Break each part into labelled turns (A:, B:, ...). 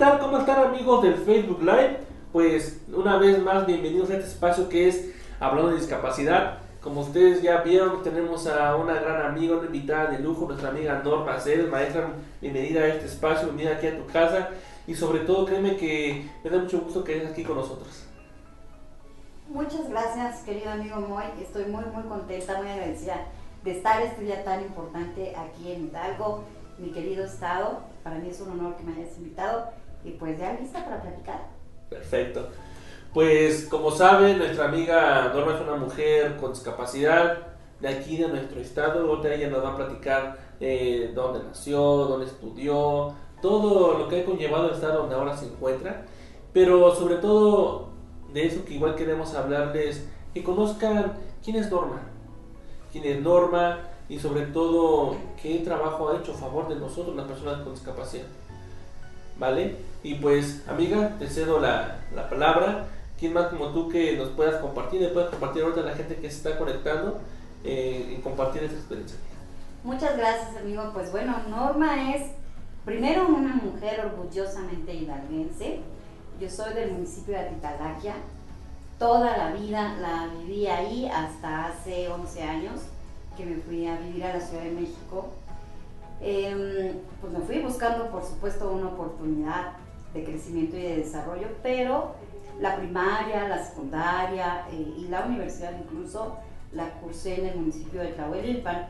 A: tal? ¿Cómo están amigos del Facebook Live? Pues una vez más bienvenidos a este espacio que es Hablando de Discapacidad. Como ustedes ya vieron, tenemos a una gran amiga, una invitada de lujo, nuestra amiga Norma Ceres. Maestra, bienvenida a este espacio, bienvenida aquí a tu casa. Y sobre todo, créeme que me da mucho gusto que estés aquí con nosotros.
B: Muchas gracias, querido amigo Moy. Estoy muy, muy contenta, muy agradecida de estar este día tan importante aquí en Hidalgo, mi querido estado. Para mí es un honor que me hayas invitado y pues ya lista para platicar.
A: Perfecto. Pues como saben, nuestra amiga Norma es una mujer con discapacidad de aquí de nuestro estado. Otra ella nos va a platicar eh, dónde nació, dónde estudió, todo lo que ha conllevado estar donde ahora se encuentra. Pero sobre todo de eso que igual queremos hablarles, que conozcan quién es Norma, quién es Norma y sobre todo qué trabajo ha hecho a favor de nosotros, las personas con discapacidad. ¿Vale? Y pues, amiga, te cedo la, la palabra. ¿Quién más como tú que nos puedas compartir? Le puedas compartir ahorita a la gente que se está conectando eh, y compartir esta experiencia.
B: Muchas gracias, amigo. Pues bueno, Norma es primero una mujer orgullosamente hidalguense. Yo soy del municipio de Atitalaquia. Toda la vida la viví ahí hasta hace 11 años que me fui a vivir a la Ciudad de México. Em, pues me fui buscando, por supuesto, una oportunidad de crecimiento y de desarrollo, pero la primaria, la secundaria eh, y la universidad incluso la cursé en el municipio de Tlahuelilpan,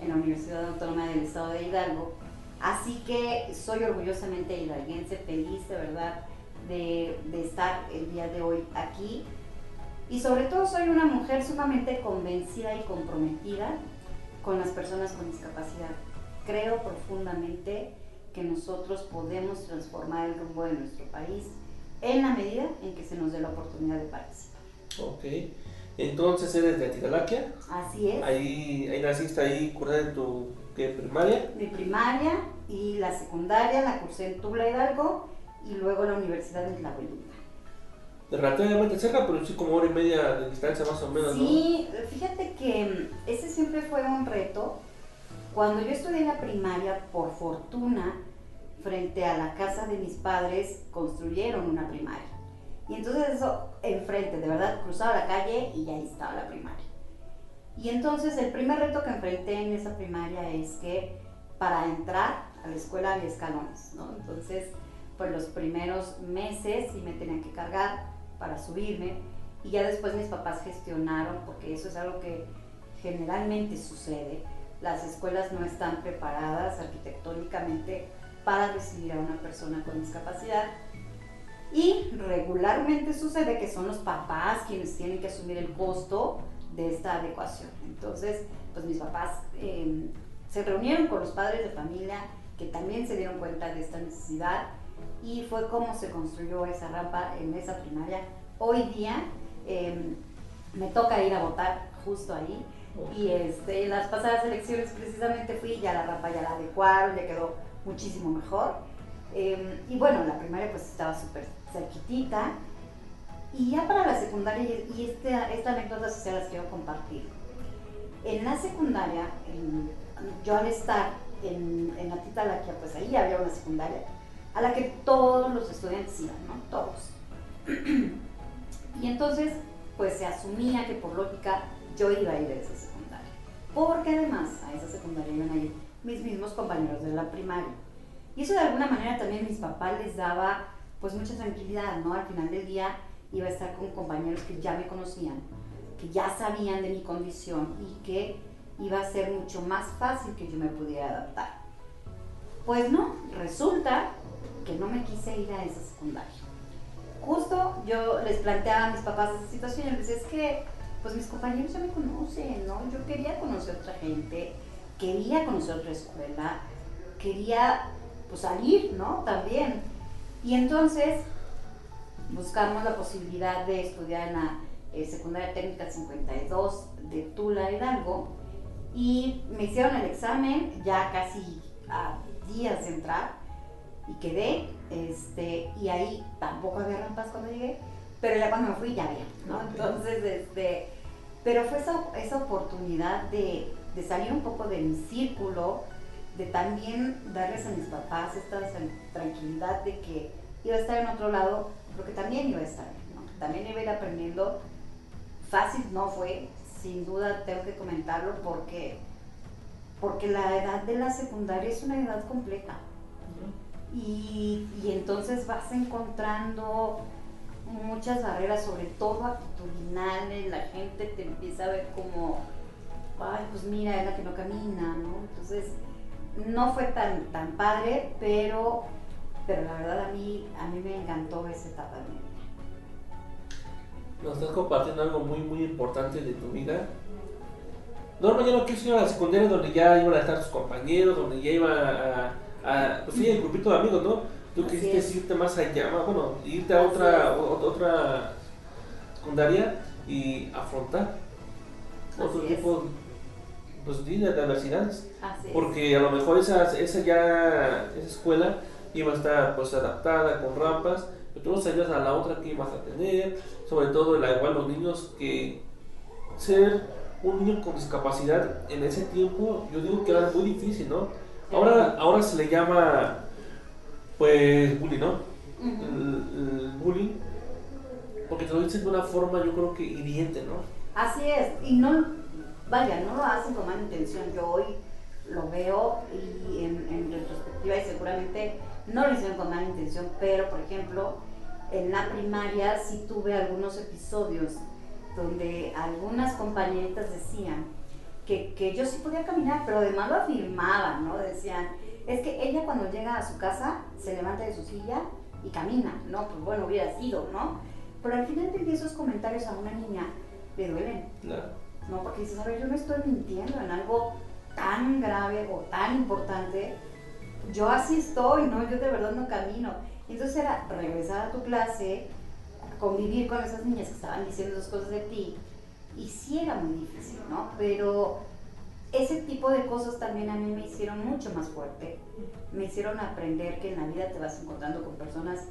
B: en la Universidad Autónoma del Estado de Hidalgo. Así que soy orgullosamente hidalguense, feliz de verdad de, de estar el día de hoy aquí. Y sobre todo soy una mujer sumamente convencida y comprometida con las personas con discapacidad. Creo profundamente que nosotros podemos transformar el rumbo de nuestro país en la medida en que se nos dé la oportunidad de participar.
A: Ok. Entonces eres de Atitalaquia.
B: Así es.
A: Ahí, ahí naciste, ahí cursaste tu ¿qué, primaria.
B: Mi primaria y la secundaria la cursé en Tula Hidalgo y luego la universidad en Tlahuelilpan.
A: Relativamente cerca, pero sí como hora y media de distancia más o menos,
B: Sí, fíjate que ese siempre fue un reto. Cuando yo estudié la primaria, por fortuna, frente a la casa de mis padres construyeron una primaria. Y entonces eso enfrente, de verdad, cruzaba la calle y ahí estaba la primaria. Y entonces el primer reto que enfrenté en esa primaria es que para entrar a la escuela había escalones, ¿no? Entonces, pues los primeros meses sí me tenían que cargar para subirme y ya después mis papás gestionaron, porque eso es algo que generalmente sucede, las escuelas no están preparadas arquitectónicamente para recibir a una persona con discapacidad y regularmente sucede que son los papás quienes tienen que asumir el costo de esta adecuación. Entonces, pues mis papás eh, se reunieron con los padres de familia que también se dieron cuenta de esta necesidad y fue como se construyó esa rampa en esa primaria. Hoy día eh, me toca ir a votar justo ahí y este, en las pasadas elecciones precisamente fui ya la rampa ya la adecuaron, ya quedó muchísimo mejor. Eh, y bueno, la primaria pues estaba súper cerquitita. Y ya para la secundaria, y este, esta anécdota se las quiero compartir. En la secundaria, yo al estar en, en la Titalaquia, pues ahí había una secundaria a la que todos los estudiantes iban, ¿no? Todos. y entonces, pues se asumía que por lógica yo iba a ir a esa. Porque además a esa secundaria iban a ir mis mismos compañeros de la primaria. Y eso de alguna manera también mis papás les daba pues mucha tranquilidad, ¿no? Al final del día iba a estar con compañeros que ya me conocían, que ya sabían de mi condición y que iba a ser mucho más fácil que yo me pudiera adaptar. Pues no, resulta que no me quise ir a esa secundaria. Justo yo les planteaba a mis papás esa situación y les decía, es que pues mis compañeros ya me conocen, ¿no? Yo quería conocer otra gente, quería conocer otra escuela, quería pues salir, ¿no? También. Y entonces buscamos la posibilidad de estudiar en la eh, Secundaria Técnica 52 de Tula Hidalgo y me hicieron el examen ya casi a días de entrar y quedé, este, y ahí tampoco había rampas cuando llegué, pero ya cuando me fui ya había, ¿no? Entonces, este, pero fue esa, esa oportunidad de, de salir un poco de mi círculo, de también darles a mis papás esta tranquilidad de que iba a estar en otro lado, pero que también iba a estar, ¿no? también iba a ir aprendiendo. Fácil no fue, sin duda tengo que comentarlo porque, porque la edad de la secundaria es una edad compleja. Y, y entonces vas encontrando muchas barreras, sobre todo actitudinales, la gente te empieza a ver como, ay, pues mira, es la que no camina, ¿no? Entonces, no fue tan, tan padre, pero, pero la verdad a mí, a mí me encantó esa etapa de mi vida.
A: Nos estás compartiendo algo muy, muy importante de tu vida. Norma ya no quiso ir a la secundaria donde ya iban a estar sus compañeros, donde ya iba a, a pues sí, el grupito de amigos, ¿no? Tú
B: Así
A: quisiste
B: es.
A: irte más allá, bueno, irte a otra, otra secundaria y afrontar otro
B: Así es.
A: tipo pues, de adversidades.
B: Así.
A: Porque a lo mejor esa, esa ya, esa escuela iba a estar pues adaptada con rampas, pero tú no sabías a la otra que ibas a tener, sobre todo la igual los niños que ser un niño con discapacidad en ese tiempo, yo digo que era muy difícil, ¿no? Ahora, ahora se le llama pues bullying, ¿no? El, bullying, porque te lo dicen de una forma yo creo que hiriente, ¿no?
B: Así es, y no, vaya, no lo hacen con mala intención. Yo hoy lo veo y en, en retrospectiva y seguramente no lo hicieron con mala intención, pero por ejemplo, en la primaria sí tuve algunos episodios donde algunas compañeritas decían que, que yo sí podía caminar, pero además lo afirmaban, ¿no? Decían, es que ella cuando llega a su casa se levanta de su silla y camina, ¿no? Pues bueno, hubiera sido, ¿no? Pero al final de esos comentarios a una niña le duelen,
A: Claro.
B: ¿no? Porque dices, a ver, yo no estoy mintiendo en algo tan grave o tan importante. Yo así estoy, ¿no? Yo de verdad no camino. Entonces era regresar a tu clase, convivir con esas niñas que estaban diciendo esas cosas de ti. Y sí era muy difícil, ¿no? Pero ese tipo de cosas también a mí me hicieron mucho más fuerte. Me hicieron aprender que en la vida te vas encontrando con personas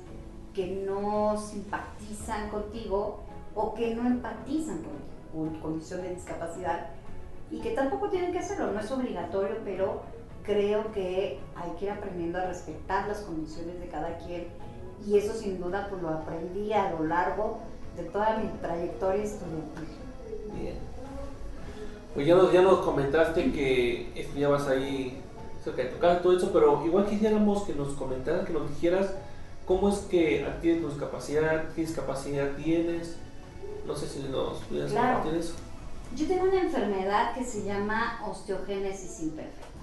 B: que no simpatizan contigo o que no empatizan con tu condición de discapacidad y que tampoco tienen que hacerlo, no es obligatorio, pero creo que hay que ir aprendiendo a respetar las condiciones de cada quien y eso sin duda pues lo aprendí a lo largo de toda mi trayectoria estudiantil.
A: Bien. Pues ya nos, ya nos comentaste que estudiabas ahí cerca de tu casa, todo eso, pero igual quisiéramos que nos comentaras, que nos dijeras cómo es que adquieres tu discapacidad, qué discapacidad tienes. No sé si nos pudieras
B: Claro.
A: compartir eso.
B: Yo tengo una enfermedad que se llama osteogénesis imperfecta.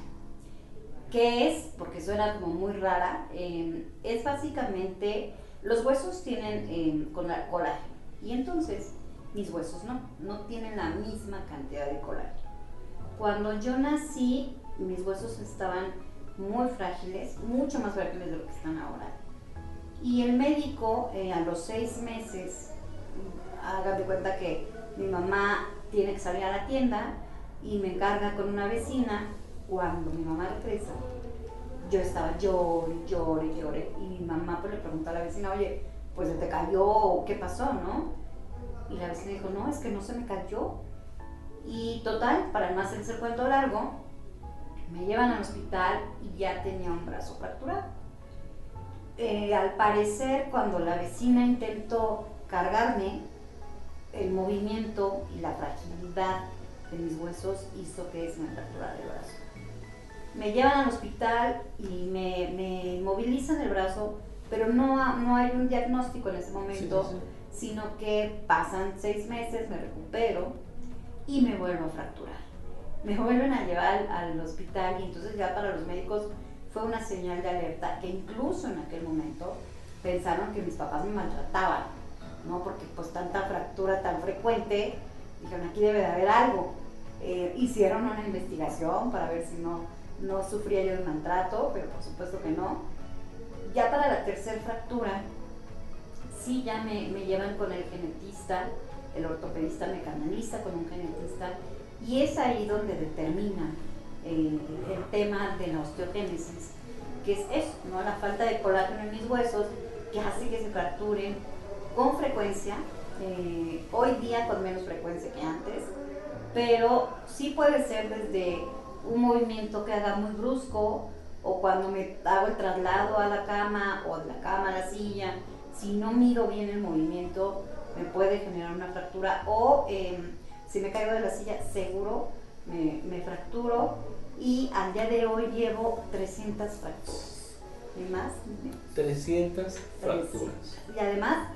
B: ¿Qué es? Porque suena como muy rara. eh, es básicamente, los huesos tienen eh, colágeno y entonces mis huesos no, no tienen la misma cantidad de colágeno. Cuando yo nací, mis huesos estaban muy frágiles, mucho más frágiles de lo que están ahora. Y el médico eh, a los seis meses, hagan de cuenta que mi mamá tiene que salir a la tienda y me encarga con una vecina. Cuando mi mamá regresa, yo estaba llore, llore, llore. Y mi mamá pues le preguntó a la vecina, oye, pues se te cayó qué pasó, ¿no? Y la vecina dijo, no, es que no se me cayó. Y total, para no hacerse el cuento largo, me llevan al hospital y ya tenía un brazo fracturado. Eh, al parecer, cuando la vecina intentó cargarme, el movimiento y la fragilidad de mis huesos hizo que se me fracturara el brazo. Me llevan al hospital y me, me inmovilizan el brazo, pero no, no hay un diagnóstico en ese momento,
A: Sí, sí,
B: sino que pasan seis meses, me recupero y me vuelvo a fracturar. Me vuelven a llevar al, al hospital y entonces ya para los médicos fue una señal de alerta que incluso en aquel momento pensaron que mis papás me maltrataban, ¿no? Porque pues tanta fractura tan frecuente, dijeron aquí debe de haber algo. Eh, hicieron una investigación para ver si no, no sufría yo de maltrato, pero por supuesto que no. Ya para la tercera fractura, sí ya me, me llevan con el genetista, el ortopedista me canaliza con un genetista y es ahí donde determina eh, el tema de la osteogénesis, que es eso, ¿no? la falta de colágeno en mis huesos que hace que se fracturen con frecuencia, eh, hoy día con menos frecuencia que antes, pero sí puede ser desde un movimiento que haga muy brusco o cuando me hago el traslado a la cama o de la cama a la silla, si no mido bien el movimiento, me puede generar una fractura o em, si me caigo de la silla, seguro me, me, fracturo y al día de hoy llevo 300 fracturas. ¿Y más?
A: 300 fracturas.
B: Y además,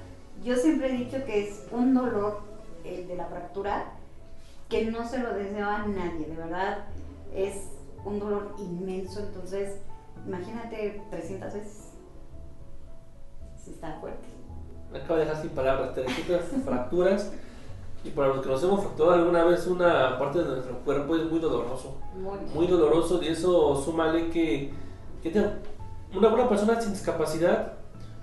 B: yo siempre he dicho que es un dolor el de la fractura que no se lo deseo a nadie, de verdad es un dolor inmenso, entonces imagínate 300 veces. Si está fuerte.
A: Me acabo de dejar sin palabras, 300 fracturas. Y para los que nos hemos fracturado alguna vez una parte de nuestro cuerpo es muy doloroso. Muy, doloroso y eso súmale que, que una buena persona sin discapacidad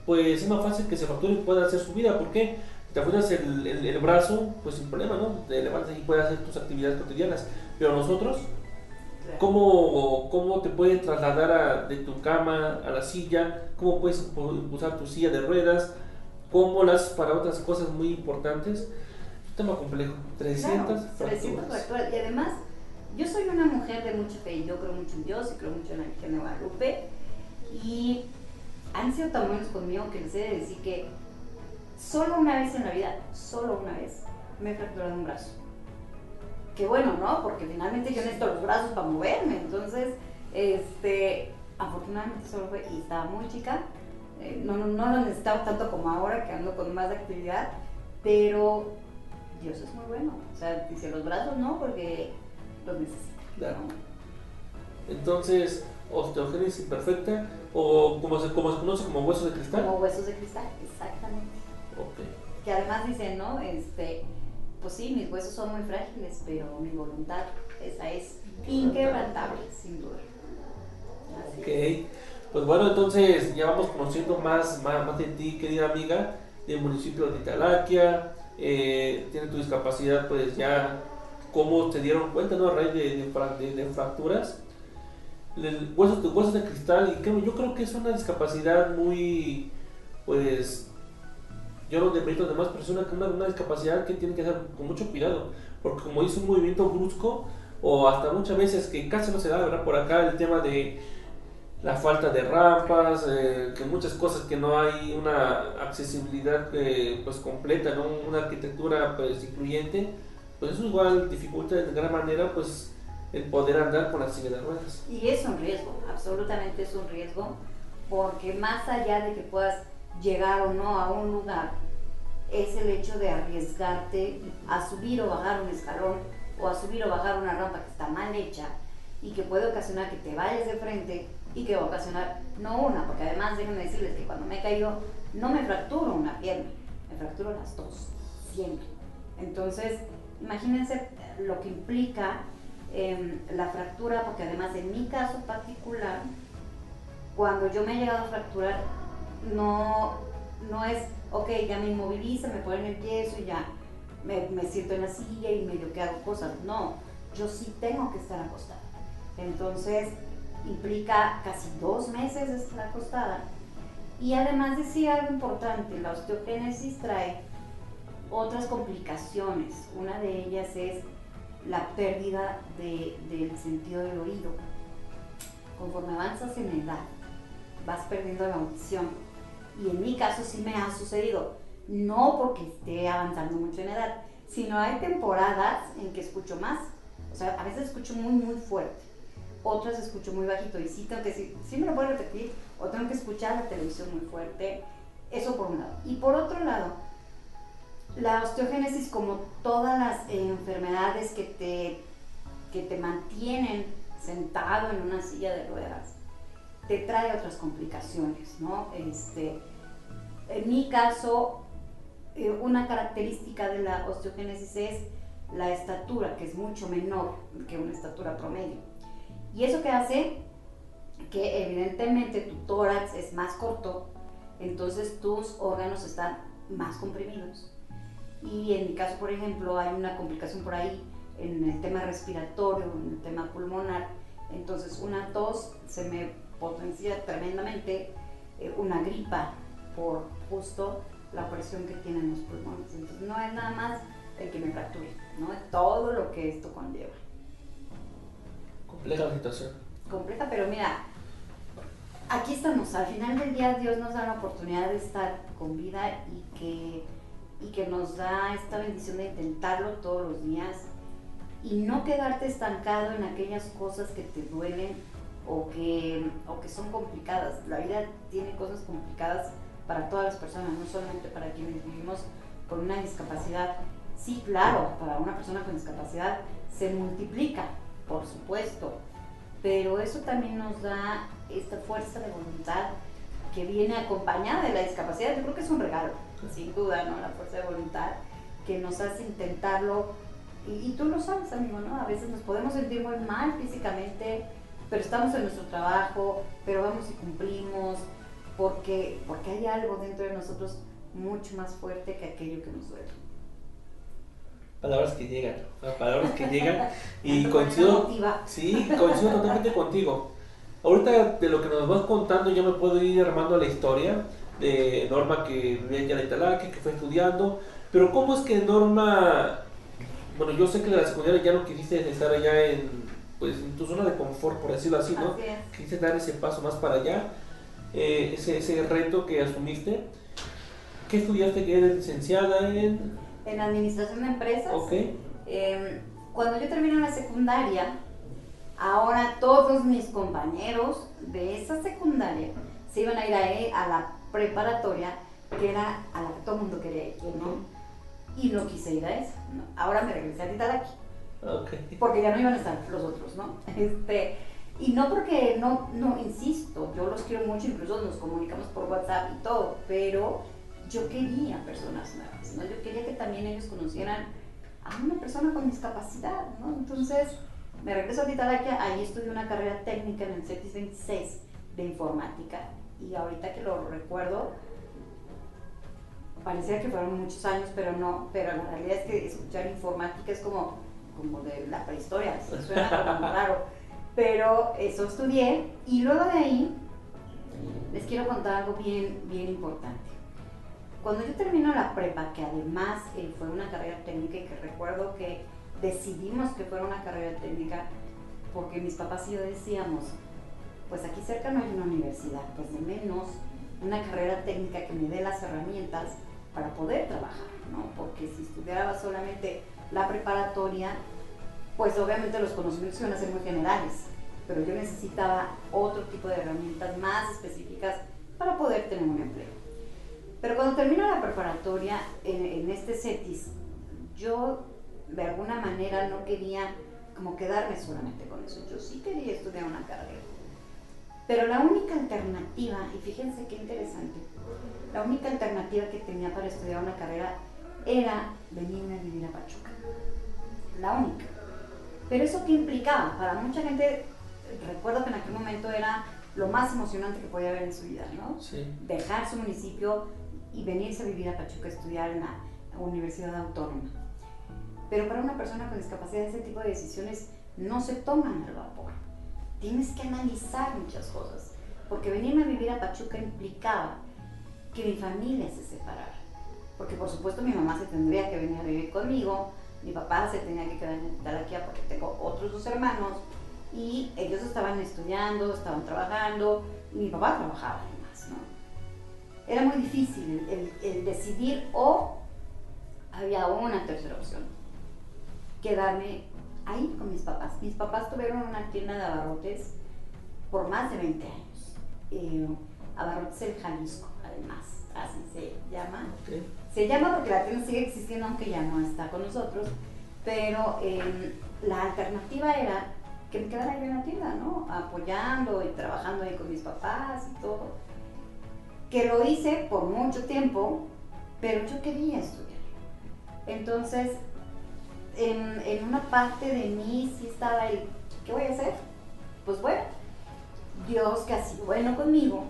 A: pues es más fácil que se fracture y pueda hacer su vida. ¿Por qué? Te fracturas el, el, brazo, pues sin problema, ¿no? Te levantas y puedes hacer tus actividades cotidianas. Pero nosotros, ¿cómo, cómo te puedes trasladar de tu cama a la silla? ¿Cómo puedes usar tu silla de ruedas? ¿Cómo las para otras cosas muy importantes? tema complejo. 300
B: fracturas. Y además, yo soy una mujer de mucha fe yo creo mucho en Dios y creo mucho en la Virgen de Guadalupe. Y han sido tan buenos conmigo que les he de decir que solo una vez en la vida, solo una vez, me he fracturado un brazo. Qué bueno, ¿no? Porque finalmente yo necesito los brazos para moverme. Entonces, este, afortunadamente solo fue, y estaba muy chica. Eh, no, no, no lo necesitaba tanto como ahora, que ando con más actividad, pero Dios es muy bueno. O sea, dice los brazos no, porque los necesita. Claro.
A: Entonces, osteogénesis imperfecta, o como se, como se conoce como huesos de cristal.
B: Como huesos de cristal, exactamente. Ok. Que además dicen, ¿no? Este, pues sí, mis huesos son muy frágiles, pero mi voluntad, esa es inquebrantable, sin duda.
A: ok. Pues bueno, entonces ya vamos conociendo más, más, más de ti, querida amiga, del municipio de Italaquia, eh, tiene tu discapacidad, pues ya cómo te dieron cuenta, ¿no? A raíz de, de, fracturas. El huesos, huesos de cristal, y creo, yo creo que es una discapacidad muy, pues, yo no demerito de demás personas que una, una discapacidad que tiene que hacer con mucho cuidado, porque como hizo un movimiento brusco, o hasta muchas veces que casi no se da, ¿verdad? Por acá el tema de la falta de rampas, eh, que muchas cosas que no hay una accesibilidad eh, pues completa, ¿no? una arquitectura pues incluyente, pues eso igual dificulta de gran manera pues el poder andar con la silla de ruedas.
B: Y es un riesgo, absolutamente es un riesgo, porque más allá de que puedas llegar o no a un lugar, es el hecho de arriesgarte a subir o bajar un escalón o a subir o bajar una rampa que está mal hecha y que puede ocasionar que te vayas de frente y que va a ocasionar no una, porque además déjenme decirles que cuando me he caído no me fracturo una pierna, me fracturo las dos, siempre. Entonces, imagínense lo que implica em, la fractura, porque además en mi caso particular, cuando yo me he llegado a fracturar, no, no es, ok, ya me inmoviliza, me ponen el yeso y ya me, siento en la silla y medio que hago cosas. No, yo sí tengo que estar acostada. Entonces, implica casi dos meses de estar acostada. Y además decía algo importante, la osteogénesis trae otras complicaciones. Una de ellas es la pérdida del sentido del oído. Conforme avanzas en edad, vas perdiendo la audición. Y en mi caso sí me ha sucedido, no porque esté avanzando mucho en edad, sino hay temporadas en que escucho más. O sea, a veces escucho muy, muy fuerte otras escucho muy bajito y sí tengo que decir, sí me lo puedo repetir, o tengo que escuchar la televisión muy fuerte, eso por un lado. Y por otro lado, la osteogénesis, como todas las enfermedades que te, que te mantienen sentado en una silla de ruedas, te trae otras complicaciones, ¿no? Este, en mi caso, eh, una característica de la osteogénesis es la estatura, que es mucho menor que una estatura promedio. Y eso que hace que evidentemente tu tórax es más corto, entonces tus órganos están más comprimidos. Y en mi caso, por ejemplo, hay una complicación por ahí en el tema respiratorio, en el tema pulmonar. Entonces una tos se me potencia tremendamente, eh, una gripa por justo la presión que tienen los pulmones. Entonces no es nada más el que me fracture, ¿no? es todo lo que esto conlleva.
A: Compleja la situación.
B: Compleja, pero mira, aquí estamos, al final del día Dios nos da la oportunidad de estar con vida y que, y que nos da esta bendición de intentarlo todos los días y no quedarte estancado en aquellas cosas que te duelen o que, o que son complicadas. La vida tiene cosas complicadas para todas las personas, no solamente para quienes vivimos con una discapacidad. Sí, claro, para una persona con discapacidad se multiplica, por supuesto, pero eso también nos da esta fuerza de voluntad que viene acompañada de la discapacidad. Yo creo que es un regalo, sin duda, ¿no? La fuerza de voluntad que nos hace intentarlo. Y, tú lo sabes, amigo, ¿no? A veces nos podemos sentir muy mal físicamente, pero estamos en nuestro trabajo, pero vamos y cumplimos, porque, porque hay algo dentro de nosotros mucho más fuerte que aquello que nos duele.
A: Palabras que llegan, palabras que llegan y coincido, sí, coincido totalmente contigo. Ahorita de lo que nos vas contando yo me puedo ir armando la historia de Norma que vivía en Italaque, que fue estudiando, pero ¿cómo es que Norma, bueno, yo sé que la secundaria ya no quisiste estar allá en, pues, en tu zona de confort, por decirlo así, ¿no? Quisiste dar ese paso más para allá, eh, ese, ese reto que asumiste. ¿Qué estudiaste? ¿Que eres licenciada en...?
B: En Administración de Empresas.
A: Ok.
B: Em, cuando yo terminé la secundaria, ahora todos mis compañeros de esa secundaria se iban a ir a, e, a la preparatoria, que era a la que todo el mundo quería ir, ¿no? Y no quise ir a esa. Ahora me regresé a Titalaki. Porque ya no iban a estar los otros, ¿no? Este, y no porque, no, no, insisto, yo los quiero mucho, incluso nos comunicamos por WhatsApp y todo, pero yo quería personas nuevas, ¿no? Yo quería que también ellos conocieran a una persona con discapacidad, ¿no? Entonces, me regreso a Titalaquia, ahí estudié una carrera técnica en el CETIS 26 de informática, y ahorita que lo recuerdo, parecía que fueron muchos años, pero no, pero la realidad es que escuchar informática es como, como de la prehistoria, suena como raro pero eso estudié y luego de ahí les quiero contar algo bien, bien importante. Cuando yo termino la prepa, que además eh, fue una carrera técnica y que recuerdo que decidimos que fuera una carrera técnica porque mis papás y yo decíamos, pues aquí cerca no hay una universidad, pues de menos una carrera técnica que me dé las herramientas para poder trabajar, ¿no? Porque si estudiaba solamente la preparatoria, pues obviamente los conocimientos iban a ser muy generales, pero yo necesitaba otro tipo de herramientas más específicas para poder tener un empleo. Pero cuando termino la preparatoria en, este CETIS, yo de alguna manera no quería como quedarme solamente con eso, yo sí quería estudiar una carrera. Pero la única alternativa, y fíjense qué interesante, la única alternativa que tenía para estudiar una carrera era venirme a vivir a Pachuca. La única. Pero eso qué implicaba? Para mucha gente, recuerdo que en aquel momento era lo más emocionante que podía haber en su vida, ¿no? Dejar su municipio y venirse a vivir a Pachuca a estudiar en la Universidad Autónoma. Pero para una persona con discapacidad ese tipo de decisiones no se toman al vapor. Tienes que analizar muchas cosas, porque venirme a vivir a Pachuca implicaba que mi familia se separara. Porque por supuesto mi mamá se tendría que venir a vivir conmigo, mi papá se tenía que quedar Talaquia porque tengo otros dos hermanos y ellos estaban estudiando, estaban trabajando y mi papá trabajaba además, ¿no? Era muy difícil el, decidir o había una tercera opción, quedarme ahí con mis papás. Mis papás tuvieron una tienda de abarrotes por más de 20 años. Eh, abarrotes en Jalisco, además, así se llama. Se llama porque la tienda sigue existiendo aunque ya no está con nosotros, pero em, la alternativa era que me quedara yo en la tienda, ¿no? Apoyando y trabajando ahí con mis papás y todo. Que lo hice por mucho tiempo, pero yo quería estudiar. Entonces, en, en una parte de mí sí estaba el, ¿qué voy a hacer? Pues bueno, Dios que ha sido bueno conmigo.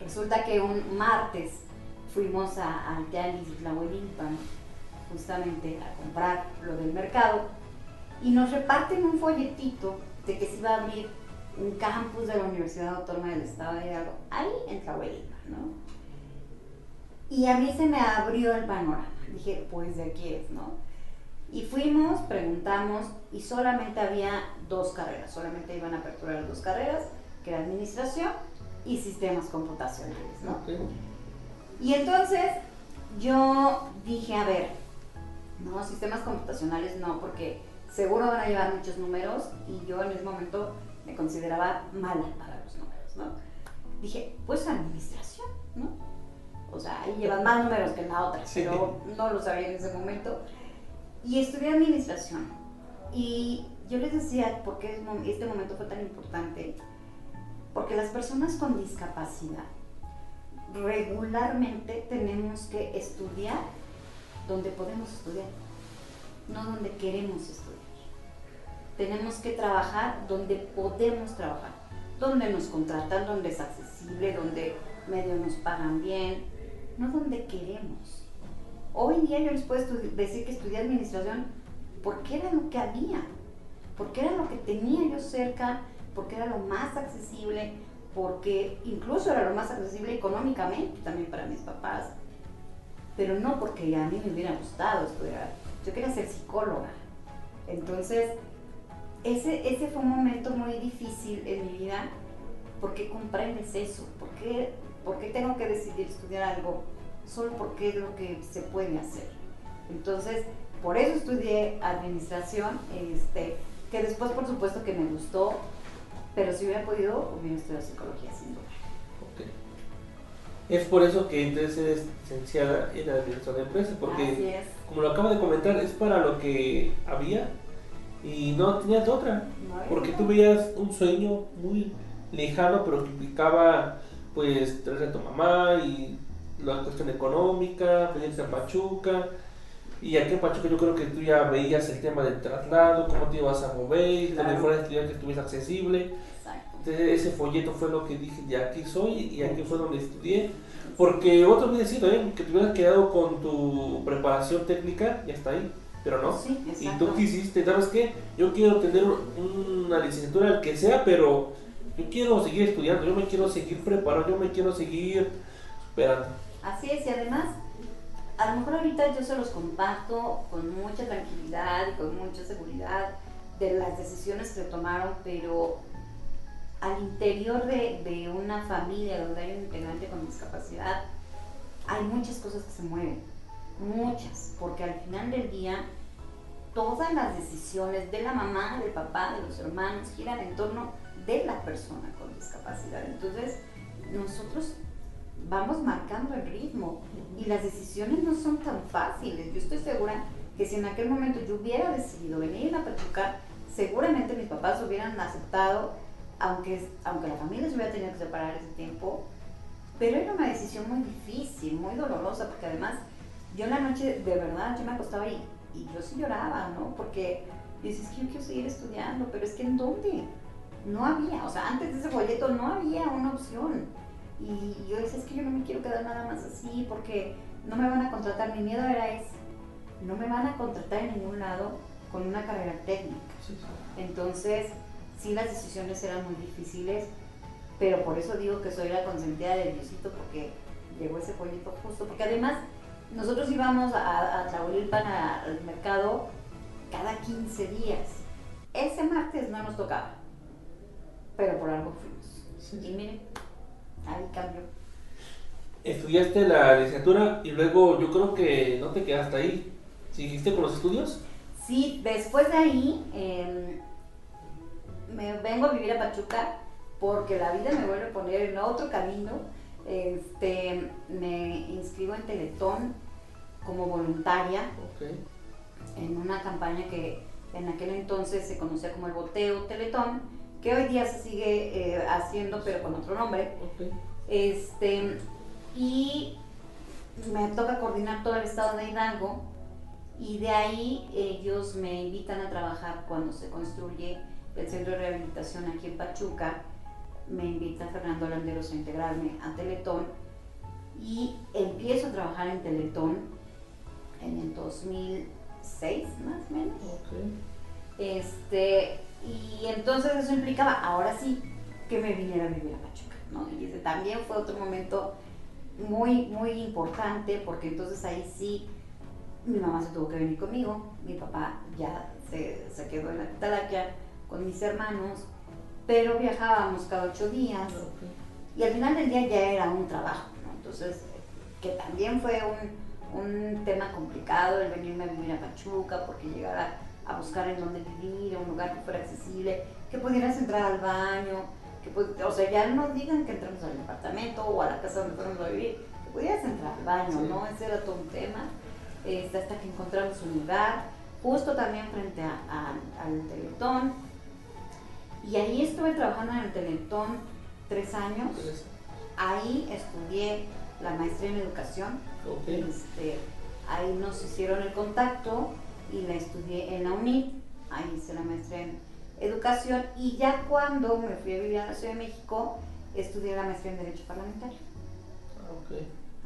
B: Resulta que un martes fuimos a, al Tianguis Tlahuelimpan justamente a comprar lo del mercado y nos reparten un folletito de que se iba a abrir un campus de la Universidad Autónoma del Estado de Hidalgo, ahí en Tlahuelimpan, ¿no? Y a mí se me abrió el panorama. Dije, pues de aquí es, ¿no? Y fuimos, preguntamos, y solamente había dos carreras, solamente iban a aperturar dos carreras, que era administración y sistemas computacionales, ¿no? Y entonces yo dije, a ver, no, sistemas computacionales no, porque seguro van a llevar muchos números y yo en ese momento me consideraba mala para los números, ¿no? Dije, pues administración, ¿no? O sea, ahí llevan más números que en la otra, pero no lo sabía en ese momento. Y estudié administración. Y yo les decía, ¿por qué este momento fue tan importante? Porque las personas con discapacidad regularmente tenemos que estudiar donde podemos estudiar, no donde queremos estudiar. Tenemos que trabajar donde podemos trabajar, donde nos contratan, donde es accesible, donde medio nos pagan bien, no donde queremos. Hoy en día yo les puedo decir que estudié administración porque era lo que había, porque era lo que tenía yo cerca, porque era lo más accesible, porque incluso era lo más accesible económicamente también para mis papás, pero no porque a mí me hubiera gustado estudiar, yo quería ser psicóloga. Entonces, ese, ese fue un momento muy difícil en mi vida, porque comprendes eso, porque ¿Por qué tengo que decidir estudiar algo? Solo porque es lo que se puede hacer. Entonces, por eso estudié administración, este, que después por supuesto que me gustó, pero si hubiera podido, hubiera estudiado psicología sin duda.
A: Es por eso que entonces eres licenciada en administración de empresas, porque como lo acabo de comentar, es para lo que había y no tenías otra, porque tú veías un sueño muy lejano, pero que implicaba pues traer a tu mamá y la cuestión económica, venirse a Pachuca. Y aquí en Pachuca yo creo que tú ya veías el tema del traslado, cómo te ibas a mover, claro. fuera de estudiar que estuviese accesible. Entonces ese folleto fue lo que dije, de aquí soy y aquí fue donde estudié. Porque otro hubiera sido ¿eh? que te hubieras quedado con tu preparación técnica, ya está ahí, pero no. y tú quisiste, ¿sabes qué? Yo quiero tener una licenciatura, al que sea, pero yo quiero seguir estudiando, yo me quiero seguir preparando, yo me quiero seguir esperando.
B: Así es, y además, a lo mejor ahorita yo se los comparto con mucha tranquilidad y con mucha seguridad de las decisiones que tomaron, pero al interior de, de una familia donde hay un integrante con discapacidad, hay muchas cosas que se mueven, muchas, porque al final del día todas las decisiones de la mamá, del papá, de los hermanos giran en torno de la persona con discapacidad. Entonces, nosotros vamos marcando el ritmo y las decisiones no son tan fáciles. Yo estoy segura que si en aquel momento yo hubiera decidido venir a Pachuca, seguramente mis papás hubieran aceptado, aunque, aunque la familia se hubiera tenido que separar ese tiempo, pero era una decisión muy difícil, muy dolorosa, porque además yo en la noche de verdad yo me acostaba y, y yo sí lloraba, ¿no? Porque dices que yo quiero seguir estudiando, pero es que ¿en dónde? no había, o sea, antes de ese folleto no había una opción. Y yo decía, es que yo no me quiero quedar nada más así porque no me van a contratar. Mi miedo era ese, no me van a contratar en ningún lado con una carrera técnica. Entonces, sí las decisiones eran muy difíciles, pero por eso digo que soy la consentida del Diosito porque llegó ese folleto justo, porque además nosotros íbamos a, a Tlahuelilpan al mercado cada 15 días. Ese martes no nos tocaba pero por algo fuimos. Y miren, ahí cambió.
A: Estudiaste la licenciatura y luego yo creo que no te quedaste ahí. ¿Seguiste con los estudios?
B: Sí, después de ahí em, me vengo a vivir a Pachuca porque la vida me vuelve a poner en otro camino. Este, me inscribo en Teletón como voluntaria en una campaña que en aquel entonces se conocía como el Boteo Teletón que hoy día se sigue eh, haciendo, pero con otro nombre. Este, y me toca coordinar todo el estado de Hidalgo y de ahí ellos me invitan a trabajar cuando se construye el centro de rehabilitación aquí en Pachuca. Me invita Fernando Landeros a integrarme a Teletón y empiezo a trabajar en Teletón en el 2006 más o menos. Este, y entonces eso implicaba, ahora sí, que me viniera a vivir a Pachuca, ¿no? Y ese también fue otro momento muy, muy importante, porque entonces ahí sí, mi mamá se tuvo que venir conmigo, mi papá ya se, se quedó en la Talaquia con mis hermanos, pero viajábamos cada ocho días. y al final del día ya era un trabajo, ¿no? Entonces, que también fue un, un tema complicado el venirme a vivir a Pachuca, porque llegar a, buscar en dónde vivir, un lugar que fuera accesible, que pudieras entrar al baño, que, o sea, ya no digan que entramos al departamento o a la casa donde fuéramos a vivir, que pudieras entrar al baño, ¿no? Ese era todo un tema, este, hasta que encontramos un lugar, justo también frente al Teletón, y ahí estuve trabajando en el Teletón tres años. Ahí estudié la maestría en educación. Este, ahí nos hicieron el contacto y la estudié en la UNIT. Ahí hice la maestría en educación. Y ya cuando me fui a vivir a la Ciudad de México, estudié la maestría en Derecho Parlamentario.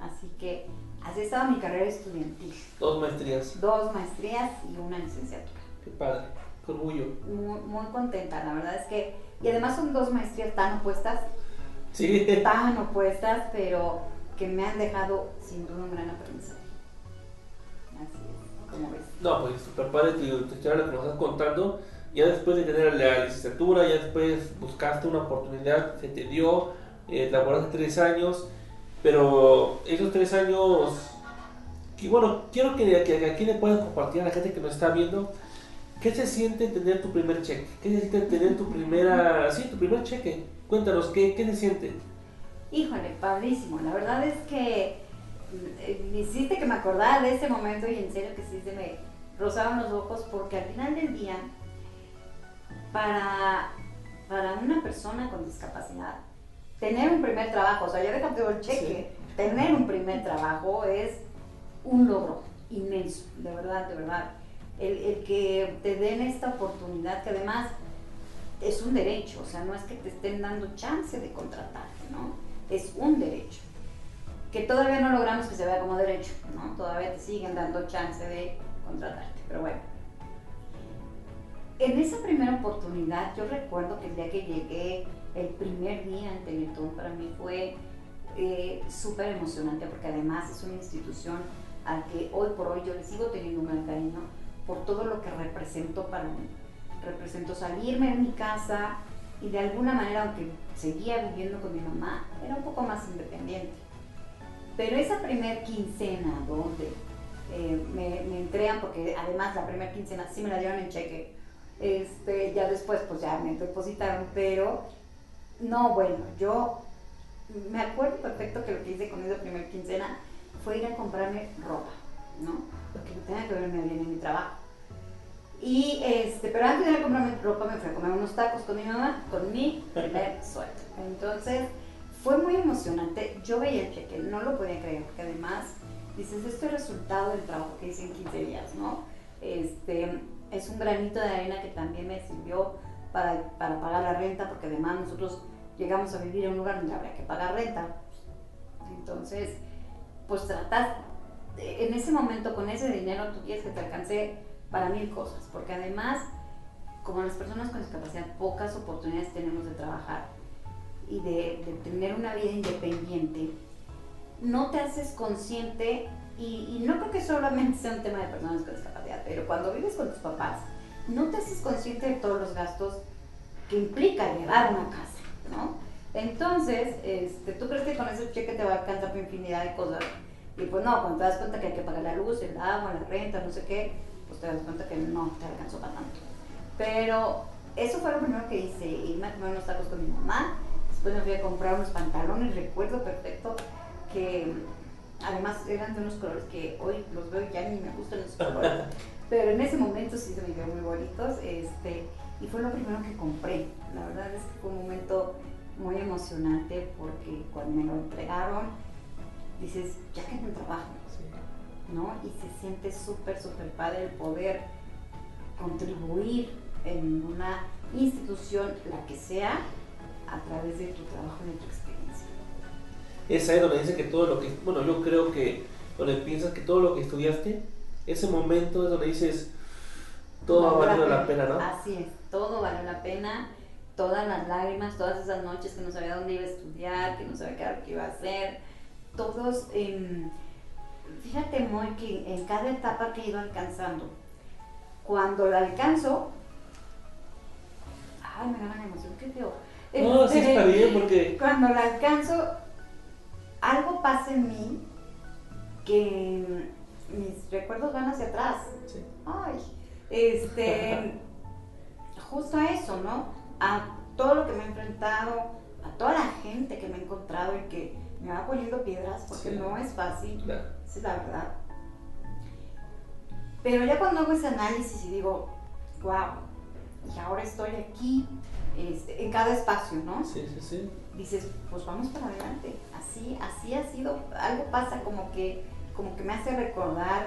B: Ah, así que así estaba mi carrera estudiantil.
A: Dos maestrías.
B: Dos maestrías y una licenciatura.
A: Qué padre, con orgullo.
B: Muy, muy contenta, la verdad es que, y además son dos maestrías tan opuestas,
A: sí.
B: tan opuestas, pero que me han dejado sin duda un gran aprendizaje. Como ves.
A: No, pues super padre tu, historia, lo que nos estás contando. Ya después de tener la licenciatura, ya después buscaste una oportunidad, se te dio, eh, laboraste tres años, pero esos tres años, que bueno, quiero que, que aquí le puedan compartir a la gente que nos está viendo, ¿qué se siente tener tu primer cheque? ¿Qué se siente tener tu primera, sí, tu primer cheque? Cuéntanos, ¿qué, qué se siente?
B: Híjole, padrísimo. La verdad es que eh, hiciste que me acordara de ese momento y en serio que sí se me rozaban los ojos porque al final del día, para, para una persona con discapacidad, tener un primer trabajo, o sea, ya dejando el cheque, tener un primer trabajo es un logro inmenso, de verdad, de verdad. El, el que te den esta oportunidad, que además es un derecho, o sea, no es que te estén dando chance de contratarte, ¿no? es un derecho, que todavía no logramos que se vea como derecho, ¿no? Todavía te siguen dando chance de contratarte, pero bueno. En esa primera oportunidad, yo recuerdo que el día que llegué, el primer día en Teletón, para mí fue eh, súper emocionante, porque además es una institución al que hoy por hoy yo le sigo teniendo un gran cariño por todo lo que representó para mí. Representó salirme de mi casa, y de alguna manera, aunque seguía viviendo con mi mamá, era un poco más independiente. Pero esa primer quincena donde eh, me, me, entregan, porque además la primera quincena sí me la dieron en cheque, este, ya después pues ya me depositaron, pero no, bueno, yo me acuerdo perfecto que lo que hice con esa primera quincena fue ir a comprarme ropa, ¿no? Porque tenía que verme bien en mi trabajo. Y este, pero antes de ir a comprarme ropa me fui a comer unos tacos con mi mamá, con mi primer sueldo. Entonces fue muy emocionante. Yo veía el cheque, no lo podía creer, porque además dices, esto es resultado del trabajo que hice en 15 días, ¿no? Este, es un granito de arena que también me sirvió para, para pagar la renta, porque además nosotros llegamos a vivir en un lugar donde habría que pagar renta. Entonces, pues tratas, en ese momento con ese dinero tú quieres que te alcance para mil cosas, porque además, como las personas con discapacidad, pocas oportunidades tenemos de trabajar y de, tener una vida independiente, no te haces consciente, y, no creo que solamente sea un tema de personas con discapacidad, pero cuando vives con tus papás, no te haces consciente de todos los gastos que implica llevar una casa, ¿no? Entonces, este, tú crees que con ese cheque te va a alcanzar por infinidad de cosas. Y pues no, cuando te das cuenta que hay que pagar la luz, el agua, la renta, no sé qué, pues te das cuenta que no te alcanzó para tanto. Pero eso fue lo primero que hice, irme a comer unos tacos con mi mamá, después me fui a comprar unos pantalones, recuerdo perfecto que además eran de unos colores que hoy los veo y ya ni me gustan esos colores, pero en ese momento sí se me vieron muy bonitos, este, y fue lo primero que compré. La verdad es que fue un momento muy emocionante porque cuando me lo entregaron, dices, ya que un trabajo, ¿no? Y se siente súper, súper padre el poder contribuir en una institución, la que sea, a través de tu trabajo y de tu experiencia.
A: Es ahí donde dice que todo lo que, bueno, yo creo que donde piensas que todo lo que estudiaste, ese momento es donde dices, todo ha valido la pena, ¿no?
B: Así es, todo valió la pena, todas las lágrimas, todas esas noches que no sabía dónde iba a estudiar, que no sabía qué iba a hacer, todos... Eh, fíjate muy que en cada etapa que he ido alcanzando, cuando la alcanzo, ay, me gana la emoción, qué feo.
A: No, sí
B: Este,
A: está bien porque...
B: Cuando la alcanzo, algo pasa en mí que mis recuerdos van hacia atrás.
A: Sí.
B: Ay, este, justo a eso, ¿no? A todo lo que me he enfrentado, a toda la gente que me he encontrado y que me va poniendo piedras, porque
A: Sí.
B: no es fácil,
A: Claro.
B: esa es la verdad. Pero ya cuando hago ese análisis y digo, wow, y ahora estoy aquí, este, en cada espacio, ¿no?
A: Sí, sí, sí.
B: dices, pues vamos para adelante. Así, así ha sido. Algo pasa como que, como que me hace recordar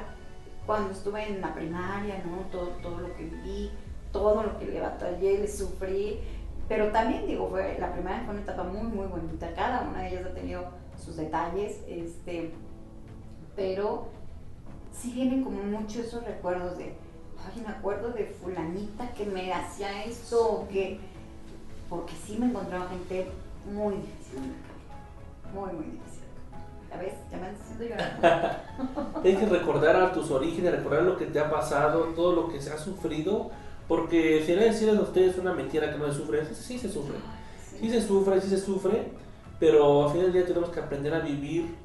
B: cuando estuve en la primaria, ¿no? Todo, todo lo que viví, todo lo que le batallé, le sufrí. Pero también digo, fue, la primaria fue una etapa muy, muy bonita. Cada una de ellas ha tenido sus detalles, este, pero sí vienen como mucho esos recuerdos de, ay, me acuerdo de fulanita que me hacía esto, o que, porque sí me encontraba gente muy difícil en camino, muy, muy difícil. ¿Ya ves? Ya me llorar.
A: Hay que recordar a tus orígenes, recordar lo que te ha pasado, todo lo que se ha sufrido, porque si no decirles a ustedes una mentira que no se sufre, sí se sufre. Sí se sufre, sí se sufre, pero al final del día tenemos que aprender a vivir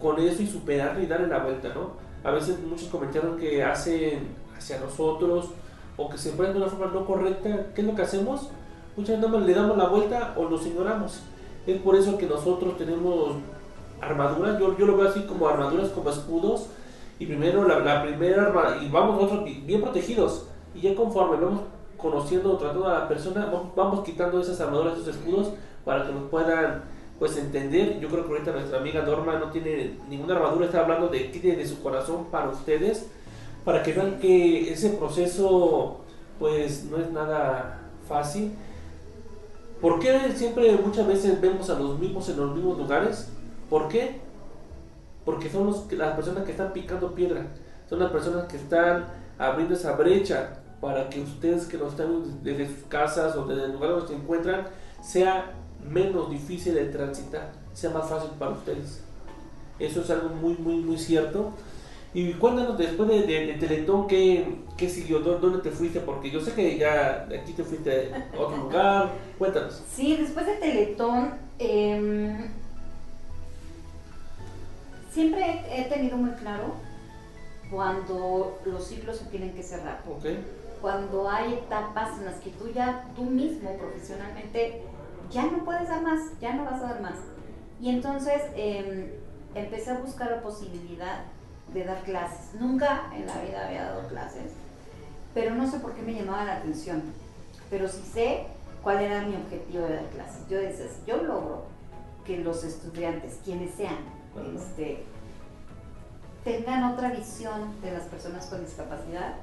A: con eso y superarlo y darle la vuelta, ¿no? A veces muchos comentarios que hacen hacia nosotros o que se ponen de una forma no correcta, ¿qué es lo que hacemos? Muchas veces le damos la vuelta o los ignoramos. Es por eso que nosotros tenemos armaduras, yo, yo lo veo así como armaduras, como escudos, y primero la, la primera arma, y vamos nosotros bi- bien protegidos, y ya conforme vamos conociendo, tratando a la persona, vamos, vamos quitando esas armaduras, esos escudos, para que nos puedan pues entender. Yo creo que ahorita nuestra amiga Norma no tiene ninguna armadura, está hablando de qué de su corazón para ustedes, para que vean que ese proceso pues no es nada fácil. ¿Por qué siempre muchas veces vemos a los mismos en los mismos lugares? ¿Por qué? Porque son las personas que están picando piedra, son las personas que están abriendo esa brecha para que ustedes que nos están desde sus casas o desde el lugar donde se encuentran sea menos difícil de transitar, sea más fácil para ustedes. Eso es algo muy, muy, muy cierto. Y cuéntanos después de, de- de Teletón, ¿qué, ¿qué siguió? ¿Dó- ¿Dónde te fuiste? Porque yo sé que ya aquí te fuiste a otro lugar. Cuéntanos.
B: Sí, después de Teletón, em, siempre he, tenido muy claro cuando los ciclos se tienen que cerrar. Cuando hay etapas en las que tú ya, tú mismo profesionalmente, ya no puedes dar más, ya no vas a dar más. Y entonces em, empecé a buscar la posibilidad de dar clases. Nunca en la vida había dado clases, pero no sé por qué me llamaba la atención. Pero sí sé cuál era mi objetivo de dar clases. Yo decía, si yo logro que los estudiantes, quienes sean, este, tengan otra visión de las personas con discapacidad,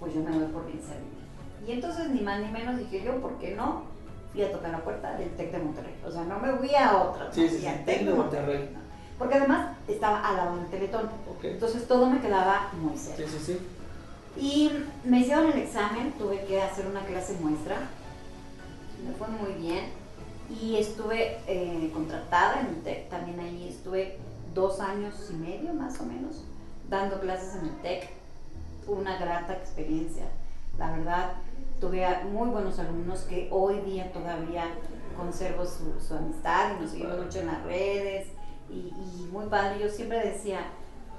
B: pues yo me doy por bien servida. Y entonces ni más ni menos dije yo, ¿por qué no? Fui a tocar la puerta del TEC de Monterrey. O sea, no me fui a otra.
A: Sí, sí, sí, TEC de Monterrey.
B: ¿no? Porque además estaba al lado del Teletón.
A: Ok.
B: Entonces todo me quedaba muy
A: Sí,
B: cerca.
A: sí, sí.
B: Y me hicieron el examen, tuve que hacer una clase muestra. Me fue muy bien. Y estuve eh, contratada en el TEC, también ahí estuve dos años y medio más o menos dando clases en el TEC. Fue una grata experiencia. La verdad, tuve muy buenos alumnos que hoy día todavía conservo su, su amistad y nos seguimos mucho en las redes. Y, y muy padre, yo siempre decía,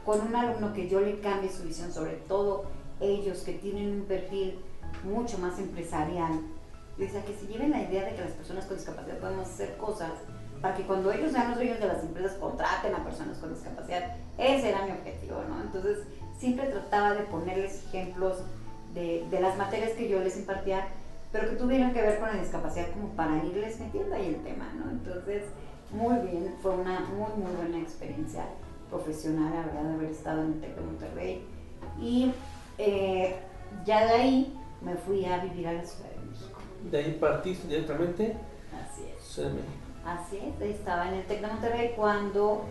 B: con un alumno que yo le cambie su visión, sobre todo ellos que tienen un perfil mucho más empresarial, decía que se lleven la idea de que las personas con discapacidad podemos hacer cosas para que cuando ellos sean los dueños de las empresas contraten a personas con discapacidad. Ese era mi objetivo, ¿no? Entonces siempre trataba de ponerles ejemplos de, de las materias que yo les impartía, pero que tuvieran que ver con la discapacidad como para irles metiendo ahí el tema, ¿no? Entonces, muy bien, fue una muy, muy buena experiencia profesional, la verdad, de haber estado en el TEC de Monterrey. Y eh, ya de ahí me fui a vivir a la Ciudad de México.
A: De ahí partiste directamente.
B: Así es.
A: Ciudad de México.
B: Así es, estaba en el TEC de Monterrey cuando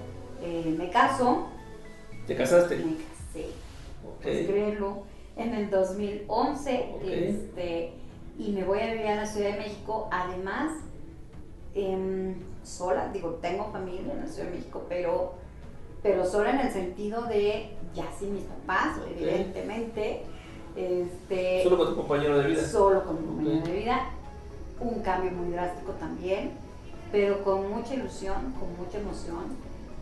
B: eh, me caso.
A: ¿Te casaste?
B: Me casé,
A: Ok.
B: pues créelo, en el 2011.
A: Ok.
B: Este, y me voy a vivir a la Ciudad de México. Además, em, sola, digo, tengo familia en la Ciudad de México, pero, pero sola en el sentido de ya sin mis papás, evidentemente. Este,
A: Solo con tu compañero de vida.
B: solo con mi compañero de vida. un cambio muy drástico también, pero con mucha ilusión, con mucha emoción,